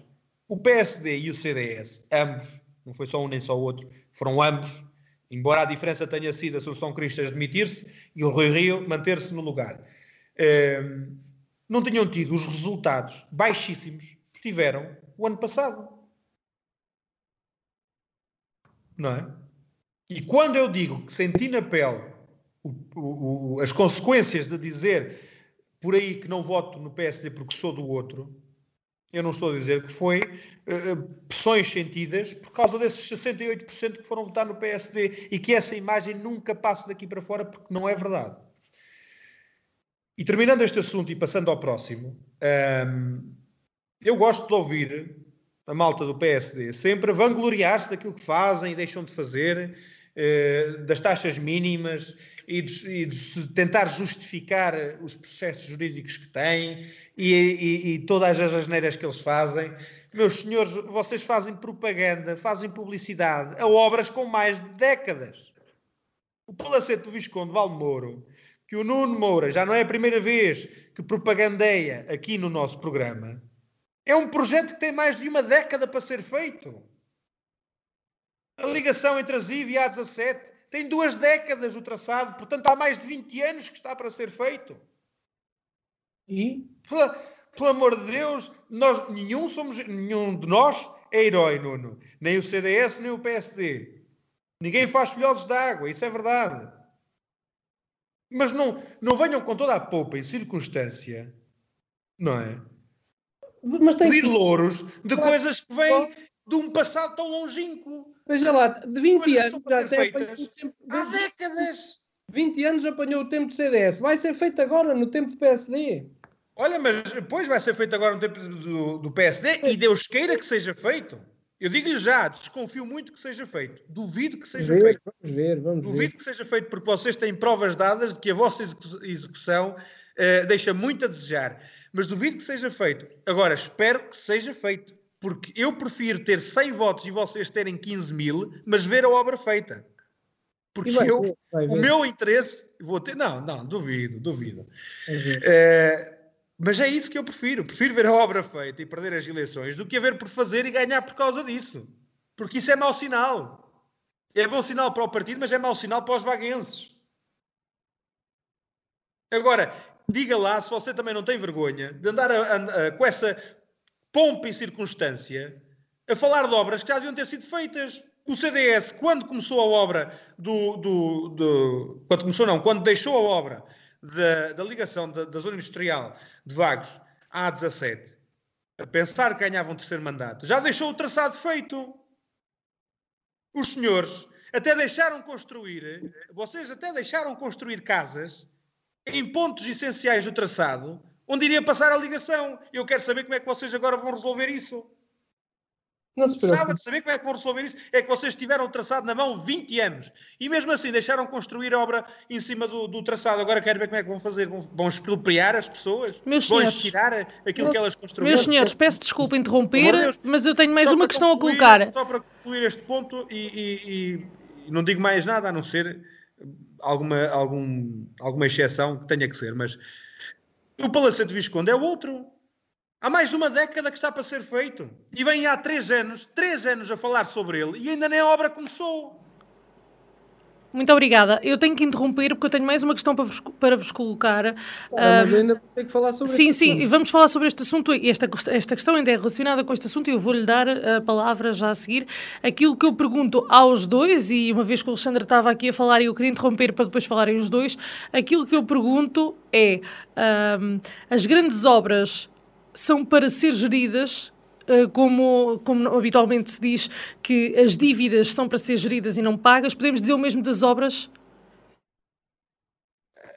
o PSD e o CDS, ambos, não foi só um nem só o outro, foram ambos, embora a diferença tenha sido a Solução Cristas demitir-se e o Rui Rio manter-se no lugar, ehm, não tinham tido os resultados baixíssimos que tiveram o ano passado. Não é? E quando eu digo que senti na pele o, o, o, as consequências de dizer por aí que não voto no PSD porque sou do outro, eu não estou a dizer que foi uh, pressões sentidas por causa desses 68% que foram votar no PSD e que essa imagem nunca passe daqui para fora porque não é verdade. E terminando este assunto e passando ao próximo, um, ehm, eu gosto de ouvir a malta do PSD sempre vangloriar-se daquilo que fazem e deixam de fazer, uh, das taxas mínimas e de, e de tentar justificar os processos jurídicos que têm e, e, e todas as asneiras que eles fazem. Meus senhores, vocês fazem propaganda, fazem publicidade a obras com mais de décadas. O Palacete do Visconde Valmoro, que o Nuno Moura já não é a primeira vez que propagandeia aqui no nosso programa, é um projeto que tem mais de uma década para ser feito. A ligação entre a ZIV e a A17 tem duas décadas o traçado, portanto há mais de 20 anos que está para ser feito. E? Pela, pelo amor de Deus, nós, nenhum, somos, nenhum de nós é herói, Nuno. Nem o CDS, nem o PSD. Ninguém faz filhotes de água, isso é verdade. Mas não, não venham com toda a poupa e circunstância, não é? Mas tem Pedir louros de coisas que vêm de um passado tão longínquo. Veja lá, de 20 anos já até tempo, há décadas. 20 anos apanhou o tempo do CDS. Vai ser feito agora, no tempo do PSD. Olha, mas depois vai ser feito agora no tempo do, do PSD e Deus queira que seja feito. Eu digo-lhe já, desconfio muito que seja feito. Duvido que seja ver, feito. Vamos ver, vamos Duvido ver. que seja feito porque vocês têm provas dadas de que a vossa execução uh, deixa muito a desejar. Mas duvido que seja feito. Agora, espero que seja feito. Porque eu prefiro ter 100 votos e vocês terem 15 mil, mas ver a obra feita. Porque eu, o meu interesse, vou ter. Não, não, duvido, duvido. É, mas é isso que eu prefiro. Prefiro ver a obra feita e perder as eleições do que a ver por fazer e ganhar por causa disso. Porque isso é mau sinal. É bom sinal para o partido, mas é mau sinal para os vaguenses. Agora, diga lá se você também não tem vergonha de andar a, a, a, com essa pompa e circunstância a falar de obras que já deviam ter sido feitas. O CDS, quando começou a obra do. do, do quando começou, não, quando deixou a obra da, da ligação da, da, zona industrial de Vagos à 17, a pensar que ganhavam um terceiro mandato, já deixou o traçado feito. Os senhores até deixaram construir, vocês até deixaram construir casas em pontos essenciais do traçado onde iria passar a ligação. Eu quero saber como é que vocês agora vão resolver isso. Não se Gostava de saber como é que vão resolver isso. É que vocês tiveram o traçado na mão 20 anos e mesmo assim deixaram construir a obra em cima do, do traçado. Agora quero ver como é que vão fazer. Vão expropriar as pessoas? Meus vão senhores, tirar aquilo que elas construíram? Meus senhores, peço desculpa interromper, Deus, mas eu tenho mais uma questão concluir, a colocar. Só para concluir este ponto e, e, e, não digo mais nada a não ser alguma, algum, alguma exceção que tenha que ser, mas o Palacete Visconde é outro. Há mais de uma década que está para ser feito. E vem há três anos, três anos a falar sobre ele e ainda nem a obra começou. Muito obrigada. Eu tenho que interromper porque eu tenho mais uma questão para vos, para vos colocar. Ah, mas ainda tenho que falar sobre Sim, sim, assunto. e vamos falar sobre este assunto. Esta, esta questão ainda é relacionada com este assunto e eu vou-lhe dar a palavra já a seguir. Aquilo que eu pergunto aos dois, e uma vez que o Alexandre estava aqui a falar e eu queria interromper para depois falarem os dois, aquilo que eu pergunto é: ahm, as grandes obras são para ser geridas como, como habitualmente se diz que as dívidas são para ser geridas e não pagas, podemos dizer o mesmo das obras?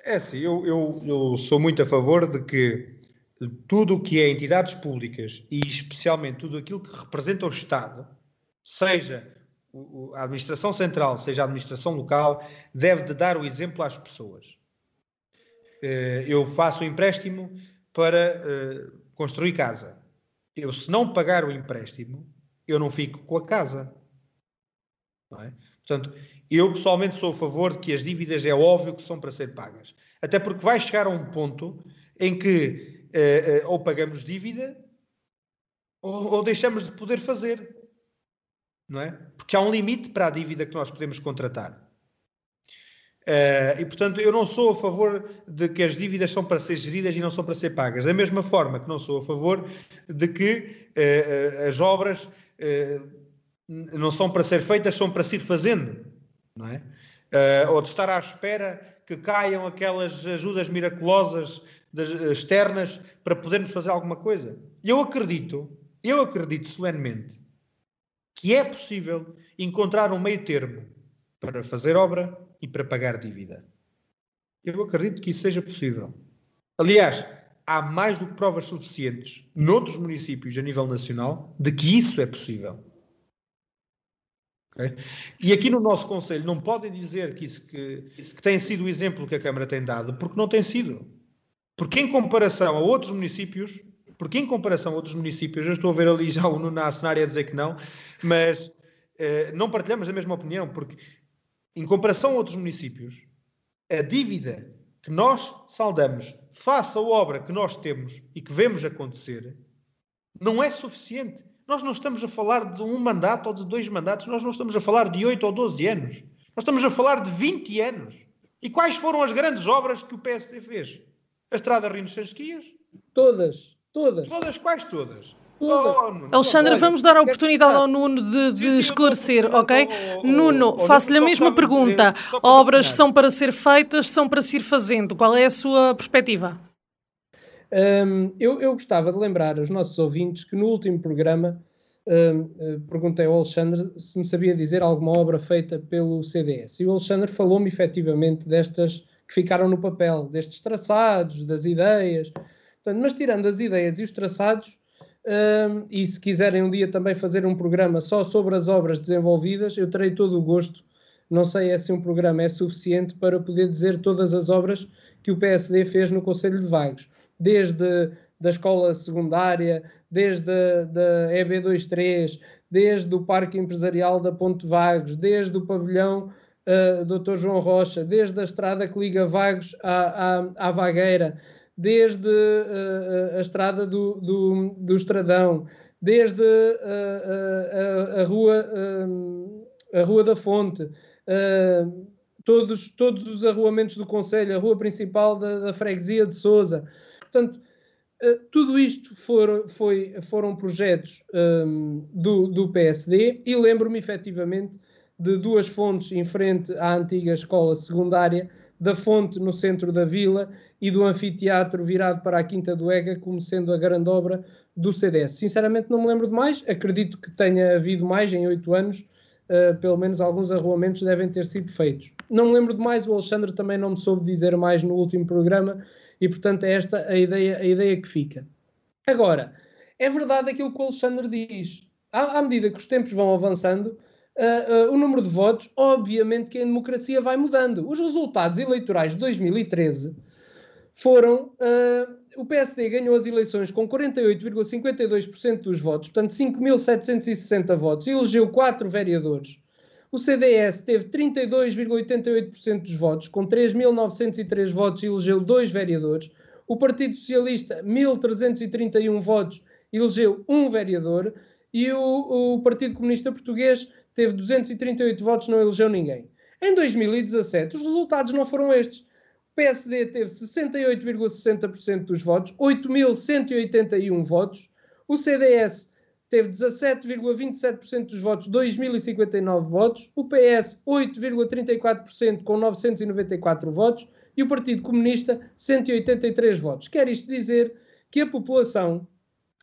É assim, eu, eu, eu sou muito a favor de que tudo o que é entidades públicas e especialmente tudo aquilo que representa o Estado, seja a administração central, seja a administração local, deve de dar o exemplo às pessoas. Uh, eu faço um empréstimo para uh, construir casa eu se não pagar o empréstimo, eu não fico com a casa. É? Portanto, eu pessoalmente sou a favor de que as dívidas é óbvio que são para ser pagas. Até porque vai chegar a um ponto em que eh, ou pagamos dívida ou, ou, deixamos de poder fazer. Não é? Porque há um limite para a dívida que nós podemos contratar. Uh, e, portanto, eu não sou a favor de que as dívidas são para ser geridas e não são para ser pagas. Da mesma forma que não sou a favor de que uh, as obras uh, não são para ser feitas, são para se ir fazendo. Não é? ou de estar à espera que caiam aquelas ajudas miraculosas das, externas para podermos fazer alguma coisa. Eu acredito, eu acredito solenemente que é possível encontrar um meio termo para fazer obra e para pagar dívida. Eu acredito que isso seja possível. Aliás, há mais do que provas suficientes noutros municípios a nível nacional de que isso é possível. Okay? E aqui no nosso Conselho não podem dizer que, isso, que, que tem sido o exemplo que a Câmara tem dado, porque não tem sido. Porque em comparação a outros municípios, porque em comparação a outros municípios, eu estou a ver ali já o Nuno a cenário a dizer que não, mas eh, não partilhamos a mesma opinião, porque em comparação a outros municípios, a dívida que nós saldamos face à obra que nós temos e que vemos acontecer não é suficiente. Nós não estamos a falar de um mandato ou de dois mandatos, nós não estamos a falar de 8 ou 12 anos. Nós estamos a falar de 20 anos. E quais foram as grandes obras que o PSD fez? A Estrada Rinos Sansquias? Todas, todas. Todas, quais todas? Oh, Alexandre, vamos dar a oportunidade ao Nuno de, de sim, esclarecer, ok? Nuno, faço-lhe a mesma pergunta. Dizer, Obras são para ser feitas, são para se ir fazendo. Qual é a sua perspectiva? Um, eu, eu, gostava de lembrar aos nossos ouvintes que no último programa um, perguntei ao Alexandre se me sabia dizer alguma obra feita pelo CDS. E o Alexandre falou-me efetivamente destas que ficaram no papel, destes traçados, das ideias. Portanto, mas tirando as ideias e os traçados, um, e se quiserem um dia também fazer um programa só sobre as obras desenvolvidas, eu terei todo o gosto. Não sei é se um programa é suficiente para poder dizer todas as obras que o PSD fez no Conselho de Vagos, desde da escola secundária, desde a EB23, desde o Parque Empresarial da Ponte Vagos, desde o pavilhão uh, Dr. João Rocha, desde a estrada que liga Vagos à, à, à Vagueira, desde uh, a estrada do, do, do Estradão, desde uh, a, a, rua, a Rua da Fonte, todos, todos os arruamentos do Conselho, a rua principal da, da freguesia de Souza. Portanto, tudo isto for, foi, foram projetos um, do, do PSD e lembro-me efetivamente de duas fontes em frente à antiga escola secundária, da fonte no centro da vila e do anfiteatro virado para a Quinta do Ega como sendo a grande obra do CDS. Sinceramente não me lembro de mais, acredito que tenha havido mais em oito anos, uh, pelo menos alguns arruamentos devem ter sido feitos. Não me lembro de mais, o Alexandre também não me soube dizer mais no último programa e portanto é esta a ideia, a ideia que fica. Agora, é verdade aquilo que o Alexandre diz. À, à medida que os tempos vão avançando, Uh, uh, o número de votos, obviamente que a democracia vai mudando. Os resultados eleitorais de 2013 foram. Uh, o PSD ganhou as eleições com 48,52% dos votos, portanto 5.760 votos, elegeu quatro vereadores. O CDS teve 32,88% dos votos, com 3.903 votos elegeu dois vereadores. O Partido Socialista, 1.331 votos, elegeu um vereador. E o, o Partido Comunista Português teve 238 votos, não elegeu ninguém. Em 2017, os resultados não foram estes. O PSD teve 68,60% dos votos, 8.181 votos. O CDS teve 17,27% dos votos, 2.059 votos, o PS 8,34% com 994 votos e o Partido Comunista 183 votos. Quer isto dizer que a população,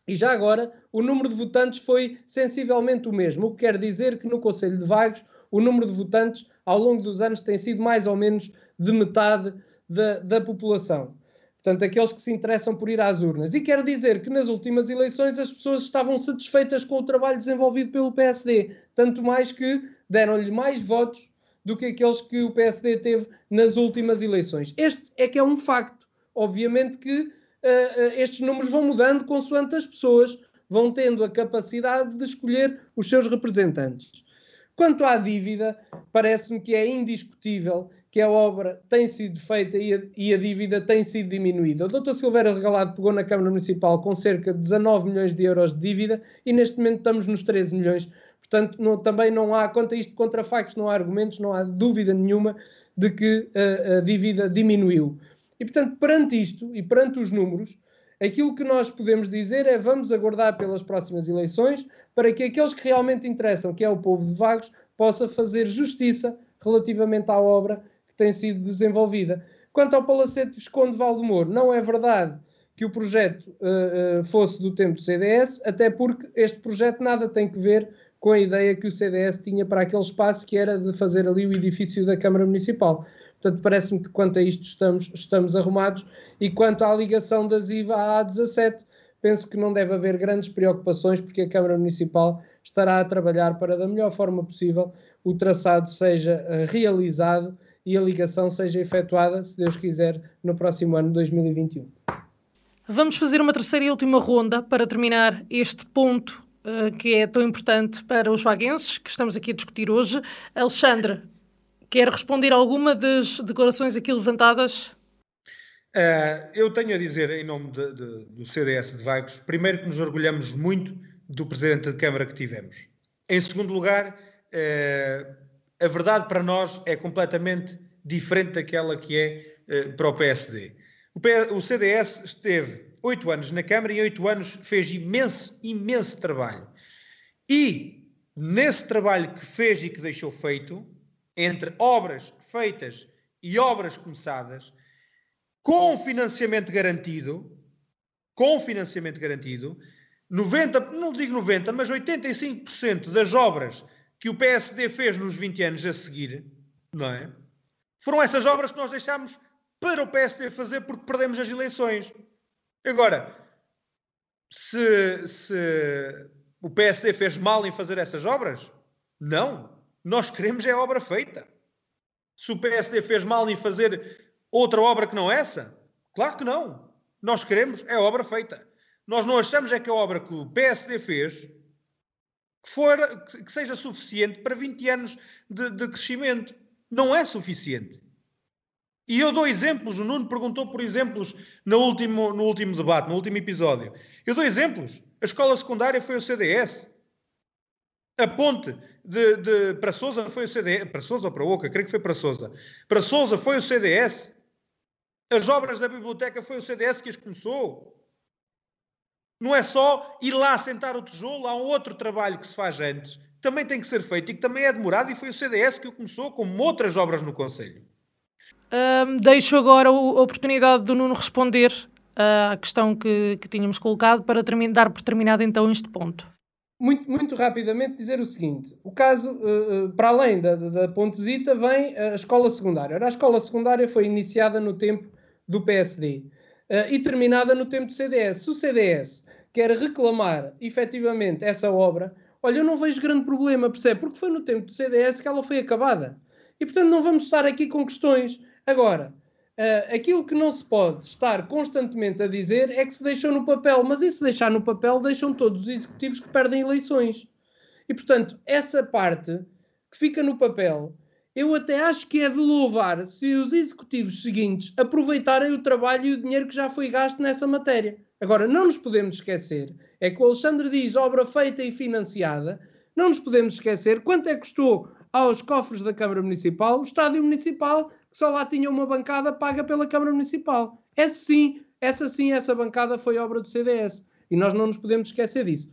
e já agora, o número de votantes foi sensivelmente o mesmo, o que quer dizer que no Conselho de Vagos o número de votantes ao longo dos anos tem sido mais ou menos de metade da, da população. Portanto, aqueles que se interessam por ir às urnas. E quero dizer que nas últimas eleições as pessoas estavam satisfeitas com o trabalho desenvolvido pelo PSD, tanto mais que deram-lhe mais votos do que aqueles que o PSD teve nas últimas eleições. Este é que é um facto. Obviamente que estes números vão mudando consoante as pessoas vão tendo a capacidade de escolher os seus representantes. Quanto à dívida, parece-me que é indiscutível que a obra tem sido feita e a, e a dívida tem sido diminuída. O Dr. Silveira Regalado pegou na Câmara Municipal com cerca de 19 milhões de euros de dívida e neste momento estamos nos 13 milhões. Portanto, não, também não há, quanto a isto, contra factos, não há argumentos, não há dúvida nenhuma de que a, a dívida diminuiu. E, portanto, perante isto e perante os números, aquilo que nós podemos dizer é vamos aguardar pelas próximas eleições para que aqueles que realmente interessam, que é o povo de Vagos, possa fazer justiça relativamente à obra tem sido desenvolvida. Quanto ao Palacete Visconde Valdemoro, não é verdade que o projeto uh, uh, fosse do tempo do CDS, até porque este projeto nada tem que ver com a ideia que o CDS tinha para aquele espaço que era de fazer ali o edifício da Câmara Municipal. Portanto, parece-me que quanto a isto estamos, estamos arrumados. E quanto à ligação da ZIVA à A17, penso que não deve haver grandes preocupações, porque a Câmara Municipal estará a trabalhar para, da melhor forma possível, o traçado seja uh, realizado e a ligação seja efetuada, se Deus quiser, no próximo ano 2021. Vamos fazer uma terceira e última ronda para terminar este ponto uh, que é tão importante para os vaguenses que estamos aqui a discutir hoje. Alexandre, quer responder alguma das declarações aqui levantadas? Uh, eu tenho a dizer, em nome de, de, do CDS de Vagos, primeiro que nos orgulhamos muito do Presidente de Câmara que tivemos. Em segundo lugar, uh, a verdade para nós é completamente diferente daquela que é uh, para o PSD. O, P o CDS esteve oito anos na Câmara e oito anos fez imenso, imenso trabalho. E nesse trabalho que fez e que deixou feito, entre obras feitas e obras começadas, com financiamento garantido, com financiamento garantido, 90, não digo 90, mas 85% das obras que o PSD fez nos 20 anos a seguir, não é? Foram essas obras que nós deixámos para o PSD fazer porque perdemos as eleições. Agora, se, se o PSD fez mal em fazer essas obras, não. Nós queremos é a obra feita. Se o PSD fez mal em fazer outra obra que não essa, claro que não. Nós queremos é a obra feita. Nós não achamos é que a obra que o PSD fez que, for, que seja suficiente para 20 anos de, de crescimento. Não é suficiente. E eu dou exemplos. O Nuno perguntou por exemplos no último, no último debate, no último episódio. Eu dou exemplos. A escola secundária foi o CDS. A ponte de, de, para Sousa foi o CDS. Para Sousa ou para Oca? Creio que foi para Sousa. Para Sousa foi o CDS. As obras da biblioteca foi o CDS que as começou. Não é só ir lá sentar o tijolo, há um outro trabalho que se faz antes, que também tem que ser feito e que também é demorado, e foi o CDS que o começou, como outras obras no Conselho. Deixo agora a oportunidade do Nuno responder uh, à questão que, que tínhamos colocado para terminar, dar por terminado então este ponto. Muito, muito rapidamente dizer o seguinte: o caso, uh, para além da, da Pontesita, vem a escola secundária. Ora, a escola secundária foi iniciada no tempo do PSD uh, e terminada no tempo do CDS. Se o CDS quer reclamar efetivamente essa obra, olha, eu não vejo grande problema, percebe? Porque foi no tempo do CDS que ela foi acabada. E portanto não vamos estar aqui com questões. Agora, uh, aquilo que não se pode estar constantemente a dizer é que se deixou no papel, mas e se deixar no papel, deixam todos os executivos que perdem eleições. E portanto, essa parte que fica no papel, eu até acho que é de louvar se os executivos seguintes aproveitarem o trabalho e o dinheiro que já foi gasto nessa matéria. Agora, não nos podemos esquecer, é que o Alexandre diz obra feita e financiada, não nos podemos esquecer quanto é que custou aos cofres da Câmara Municipal o estádio municipal, que só lá tinha uma bancada paga pela Câmara Municipal. Essa sim, essa sim, essa bancada foi obra do CDS. E nós não nos podemos esquecer disso.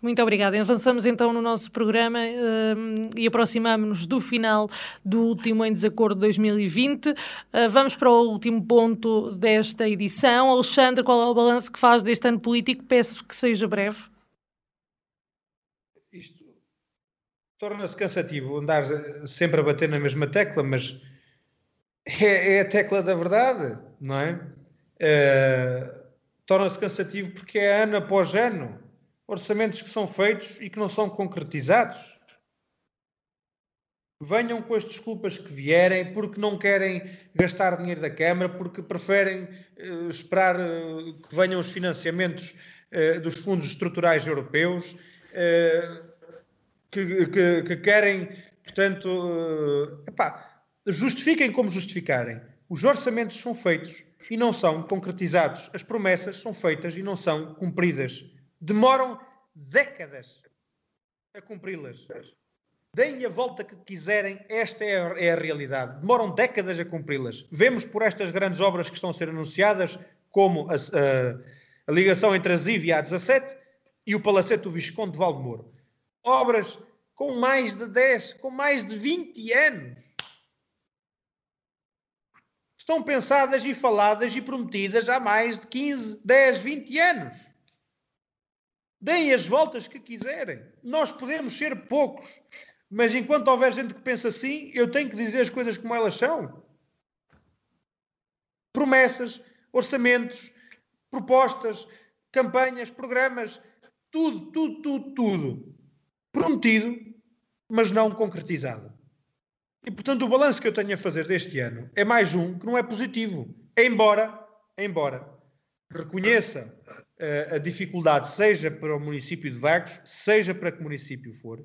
Muito obrigada. Avançamos então no nosso programa uh, e aproximamos-nos do final do último em desacordo de 2020. Uh, vamos para o último ponto desta edição. Alexandre, qual é o balanço que faz deste ano político? Peço que seja breve. Isto torna-se cansativo andar sempre a bater na mesma tecla, mas é, é a tecla da verdade, não é? Uh, torna-se cansativo porque é ano após ano orçamentos que são feitos e que não são concretizados. Venham com as desculpas que vierem, porque não querem gastar dinheiro da Câmara, porque preferem uh, esperar uh, que venham os financiamentos uh, dos fundos estruturais europeus, que, que, que, querem, portanto, epá, justifiquem como justificarem. Os orçamentos são feitos e não são concretizados. As promessas são feitas e não são cumpridas demoram décadas a cumpri-las. Deem-lhe a volta que quiserem, esta é a, é a realidade. Demoram décadas a cumpri-las. Vemos por estas grandes obras que estão a ser anunciadas, como a, a, a ligação entre a ZIV e a 17 e o Palacete do Visconde de Valdemoro. Obras com mais de 10, com mais de 20 anos. Estão pensadas e faladas e prometidas há mais de 15, 10, 20 anos. Deem as voltas que quiserem. Nós podemos ser poucos, mas enquanto houver gente que pensa assim, eu tenho que dizer as coisas como elas são. Promessas, orçamentos, propostas, campanhas, programas, tudo, tudo, tudo, tudo prometido, mas não concretizado. E portanto, o balanço que eu tenho a fazer deste ano é mais um que não é positivo. Embora, embora reconheça uh, a dificuldade, seja para o município de Vagos, seja para que município for.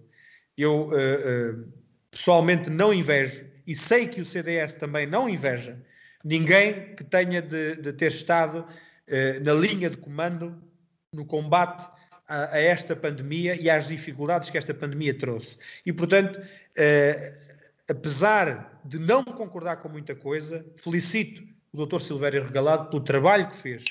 Eu uh, uh, pessoalmente não invejo, e sei que o CDS também não inveja, ninguém que tenha de, de ter estado na linha de comando no combate a, a, esta pandemia e às dificuldades que esta pandemia trouxe. E, portanto, apesar de não concordar com muita coisa, felicito o Dr. Silvério Regalado pelo trabalho que fez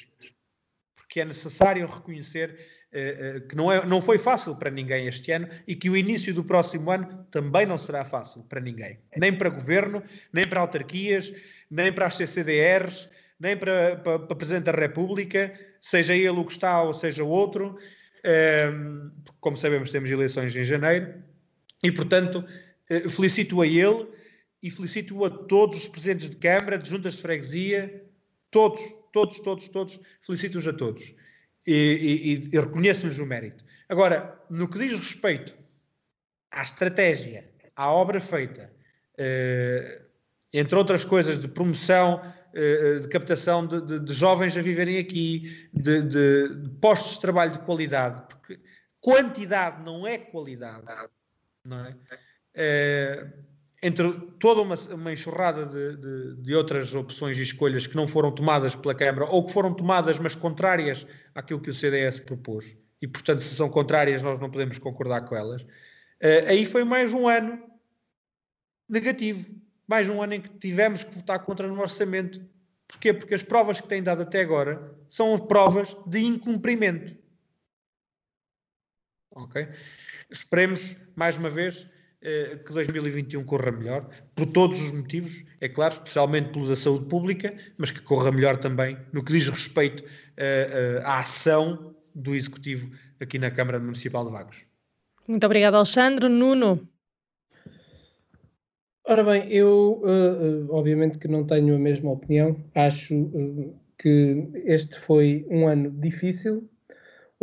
porque é necessário reconhecer uh, uh, que não, é, não foi fácil para ninguém este ano e que o início do próximo ano também não será fácil para ninguém. Nem para governo, nem para autarquias, nem para as CCDRs, nem para, para, para Presidente da República, seja ele o que está ou seja o outro. Uh, como sabemos, temos eleições em janeiro e, portanto, eh, felicito a ele e felicito a todos os presidentes de Câmara, de juntas de freguesia, todos, todos, todos, todos, felicito-os a todos e, e, e reconheço-lhes o mérito. Agora, no que diz respeito à estratégia, à obra feita, eh, entre outras coisas, de promoção, eh, de captação de, de, de, jovens a viverem aqui, de, de, postos de trabalho de qualidade, porque quantidade não é qualidade, não é? Eh, entre toda uma, uma enxurrada de, de, de, outras opções e escolhas que não foram tomadas pela Câmara ou que foram tomadas, mas contrárias àquilo que o CDS propôs, e portanto, se são contrárias, nós não podemos concordar com elas. Uh, aí foi mais um ano negativo, mais um ano em que tivemos que votar contra no orçamento. Porquê? Porque as provas que têm dado até agora são provas de incumprimento. Ok? Esperemos, mais uma vez, que 2021 corra melhor, por todos os motivos, é claro, especialmente pelo da saúde pública, mas que corra melhor também no que diz respeito uh, uh, à ação do Executivo aqui na Câmara Municipal de Vagos. Muito obrigado, Alexandre. Nuno. Ora bem, eu uh, obviamente que não tenho a mesma opinião. Acho que este foi um ano difícil,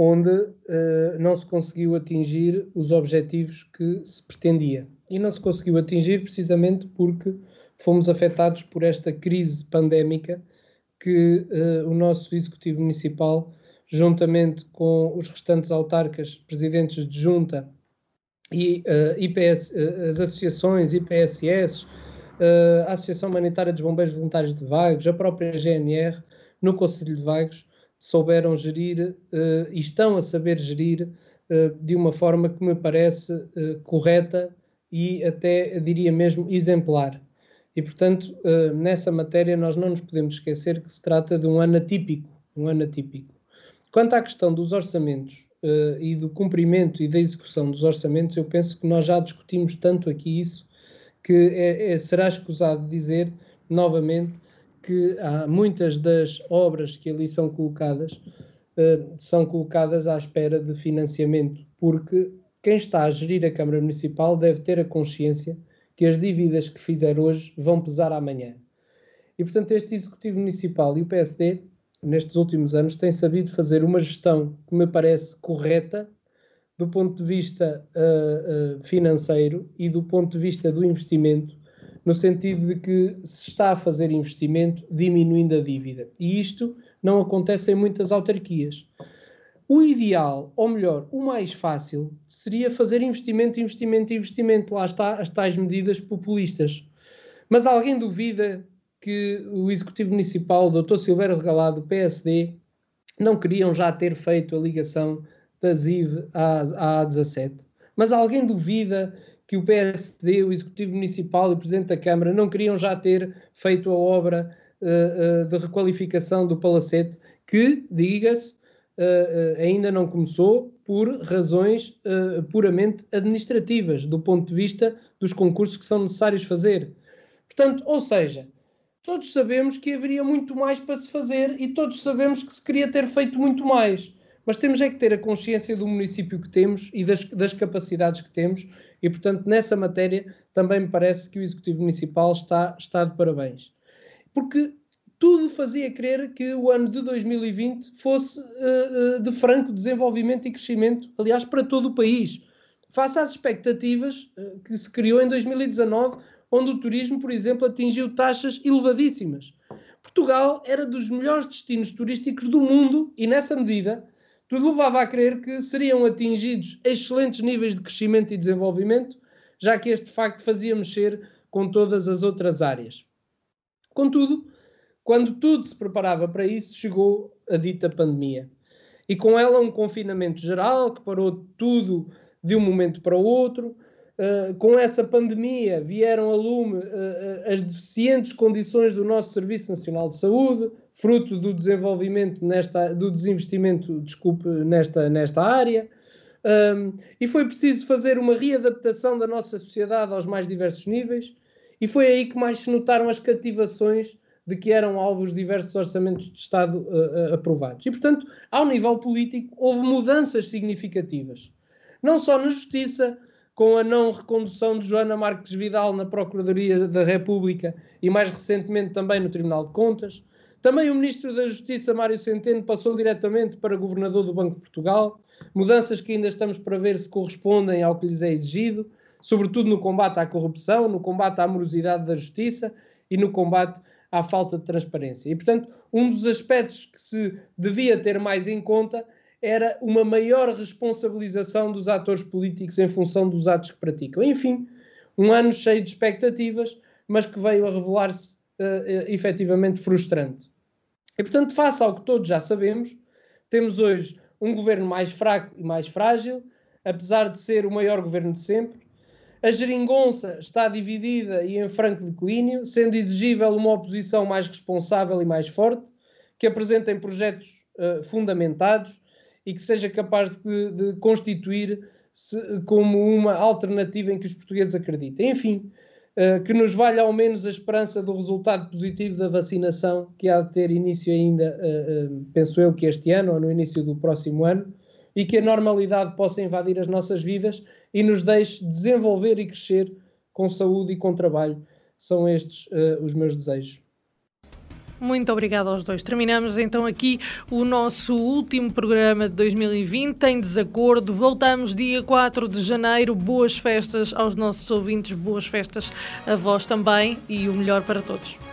onde uh, não se conseguiu atingir os objetivos que se pretendia. E não se conseguiu atingir precisamente porque fomos afetados por esta crise pandémica que uh, o nosso Executivo Municipal, juntamente com os restantes autarcas, presidentes de junta e uh, IPS, uh, as associações, IPSS, a Associação Humanitária dos Bombeiros Voluntários de Vagos, a própria GNR, no Conselho de Vagos, souberam gerir e estão a saber gerir de uma forma que me parece correta e até diria mesmo exemplar. E, portanto, nessa matéria nós não nos podemos esquecer que se trata de um ano atípico, um ano atípico. Quanto à questão dos orçamentos uh, e do cumprimento e da execução dos orçamentos, eu penso que nós já discutimos tanto aqui isso que é, é, será escusado dizer novamente que há muitas das obras que ali são colocadas uh, são colocadas à espera de financiamento, porque quem está a gerir a Câmara Municipal deve ter a consciência que as dívidas que fizer hoje vão pesar amanhã. E, portanto, este Executivo Municipal e o PSD nestes últimos anos, tem sabido fazer uma gestão que me parece correta do ponto de vista uh, financeiro e do ponto de vista do investimento, no sentido de que se está a fazer investimento diminuindo a dívida. E isto não acontece em muitas autarquias. O ideal, ou melhor, o mais fácil, seria fazer investimento, investimento, investimento. Lá está as tais medidas populistas. Mas alguém duvida que o Executivo Municipal, o Dr. Silvério Regalado, do PSD, não queriam já ter feito a ligação da ZIV à, à 17. Mas alguém duvida que o PSD, o Executivo Municipal e o Presidente da Câmara não queriam já ter feito a obra uh, uh, de requalificação do Palacete, que, diga-se, uh, ainda não começou por razões puramente administrativas, do ponto de vista dos concursos que são necessários fazer. Portanto, ou seja, todos sabemos que haveria muito mais para se fazer e todos sabemos que se queria ter feito muito mais. Mas temos é que ter a consciência do município que temos e das, das capacidades que temos, e portanto, nessa matéria, também me parece que o Executivo Municipal está, está de parabéns. Porque tudo fazia crer que o ano de 2020 fosse uh, de franco desenvolvimento e crescimento, aliás, para todo o país. Face às expectativas uh, que se criou em 2019, onde o turismo, por exemplo, atingiu taxas elevadíssimas. Portugal era dos melhores destinos turísticos do mundo e, nessa medida, tudo levava a crer que seriam atingidos excelentes níveis de crescimento e desenvolvimento, já que este facto fazia mexer com todas as outras áreas. Contudo, quando tudo se preparava para isso, chegou a dita pandemia. E com ela um confinamento geral que parou tudo de um momento para o outro, Uh, com essa pandemia vieram a lume uh, as deficientes condições do nosso Serviço Nacional de Saúde, fruto do desenvolvimento nesta, do desinvestimento, desculpe, nesta, nesta área. Um, e foi preciso fazer uma readaptação da nossa sociedade aos mais diversos níveis, e foi aí que mais se notaram as cativações de que eram alvos diversos orçamentos de Estado uh, aprovados. E, portanto, ao nível político, houve mudanças significativas. Não só na justiça, com a não recondução de Joana Marques Vidal na Procuradoria da República e mais recentemente também no Tribunal de Contas. Também o Ministro da Justiça, Mário Centeno, passou diretamente para Governador do Banco de Portugal, mudanças que ainda estamos para ver se correspondem ao que lhes é exigido, sobretudo no combate à corrupção, no combate à morosidade da justiça e no combate à falta de transparência. E, portanto, um dos aspectos que se devia ter mais em conta era uma maior responsabilização dos atores políticos em função dos atos que praticam. Enfim, um ano cheio de expectativas, mas que veio a revelar-se uh, efetivamente frustrante. E, portanto, face ao que todos já sabemos, temos hoje um governo mais fraco e mais frágil, apesar de ser o maior governo de sempre. A geringonça está dividida e em franco declínio, sendo exigível uma oposição mais responsável e mais forte, que apresentem projetos uh, fundamentados e que seja capaz de, de constituir-se como uma alternativa em que os portugueses acreditem. Enfim, uh, que nos valha ao menos a esperança do resultado positivo da vacinação, que há de ter início ainda, uh, uh, penso eu, que este ano ou no início do próximo ano, e que a normalidade possa invadir as nossas vidas e nos deixe desenvolver e crescer com saúde e com trabalho. São estes os meus desejos. Muito obrigada aos dois. Terminamos então aqui o nosso último programa de 2020 em desacordo. Voltamos dia 4 de janeiro. Boas festas aos nossos ouvintes, boas festas a vós também e o melhor para todos.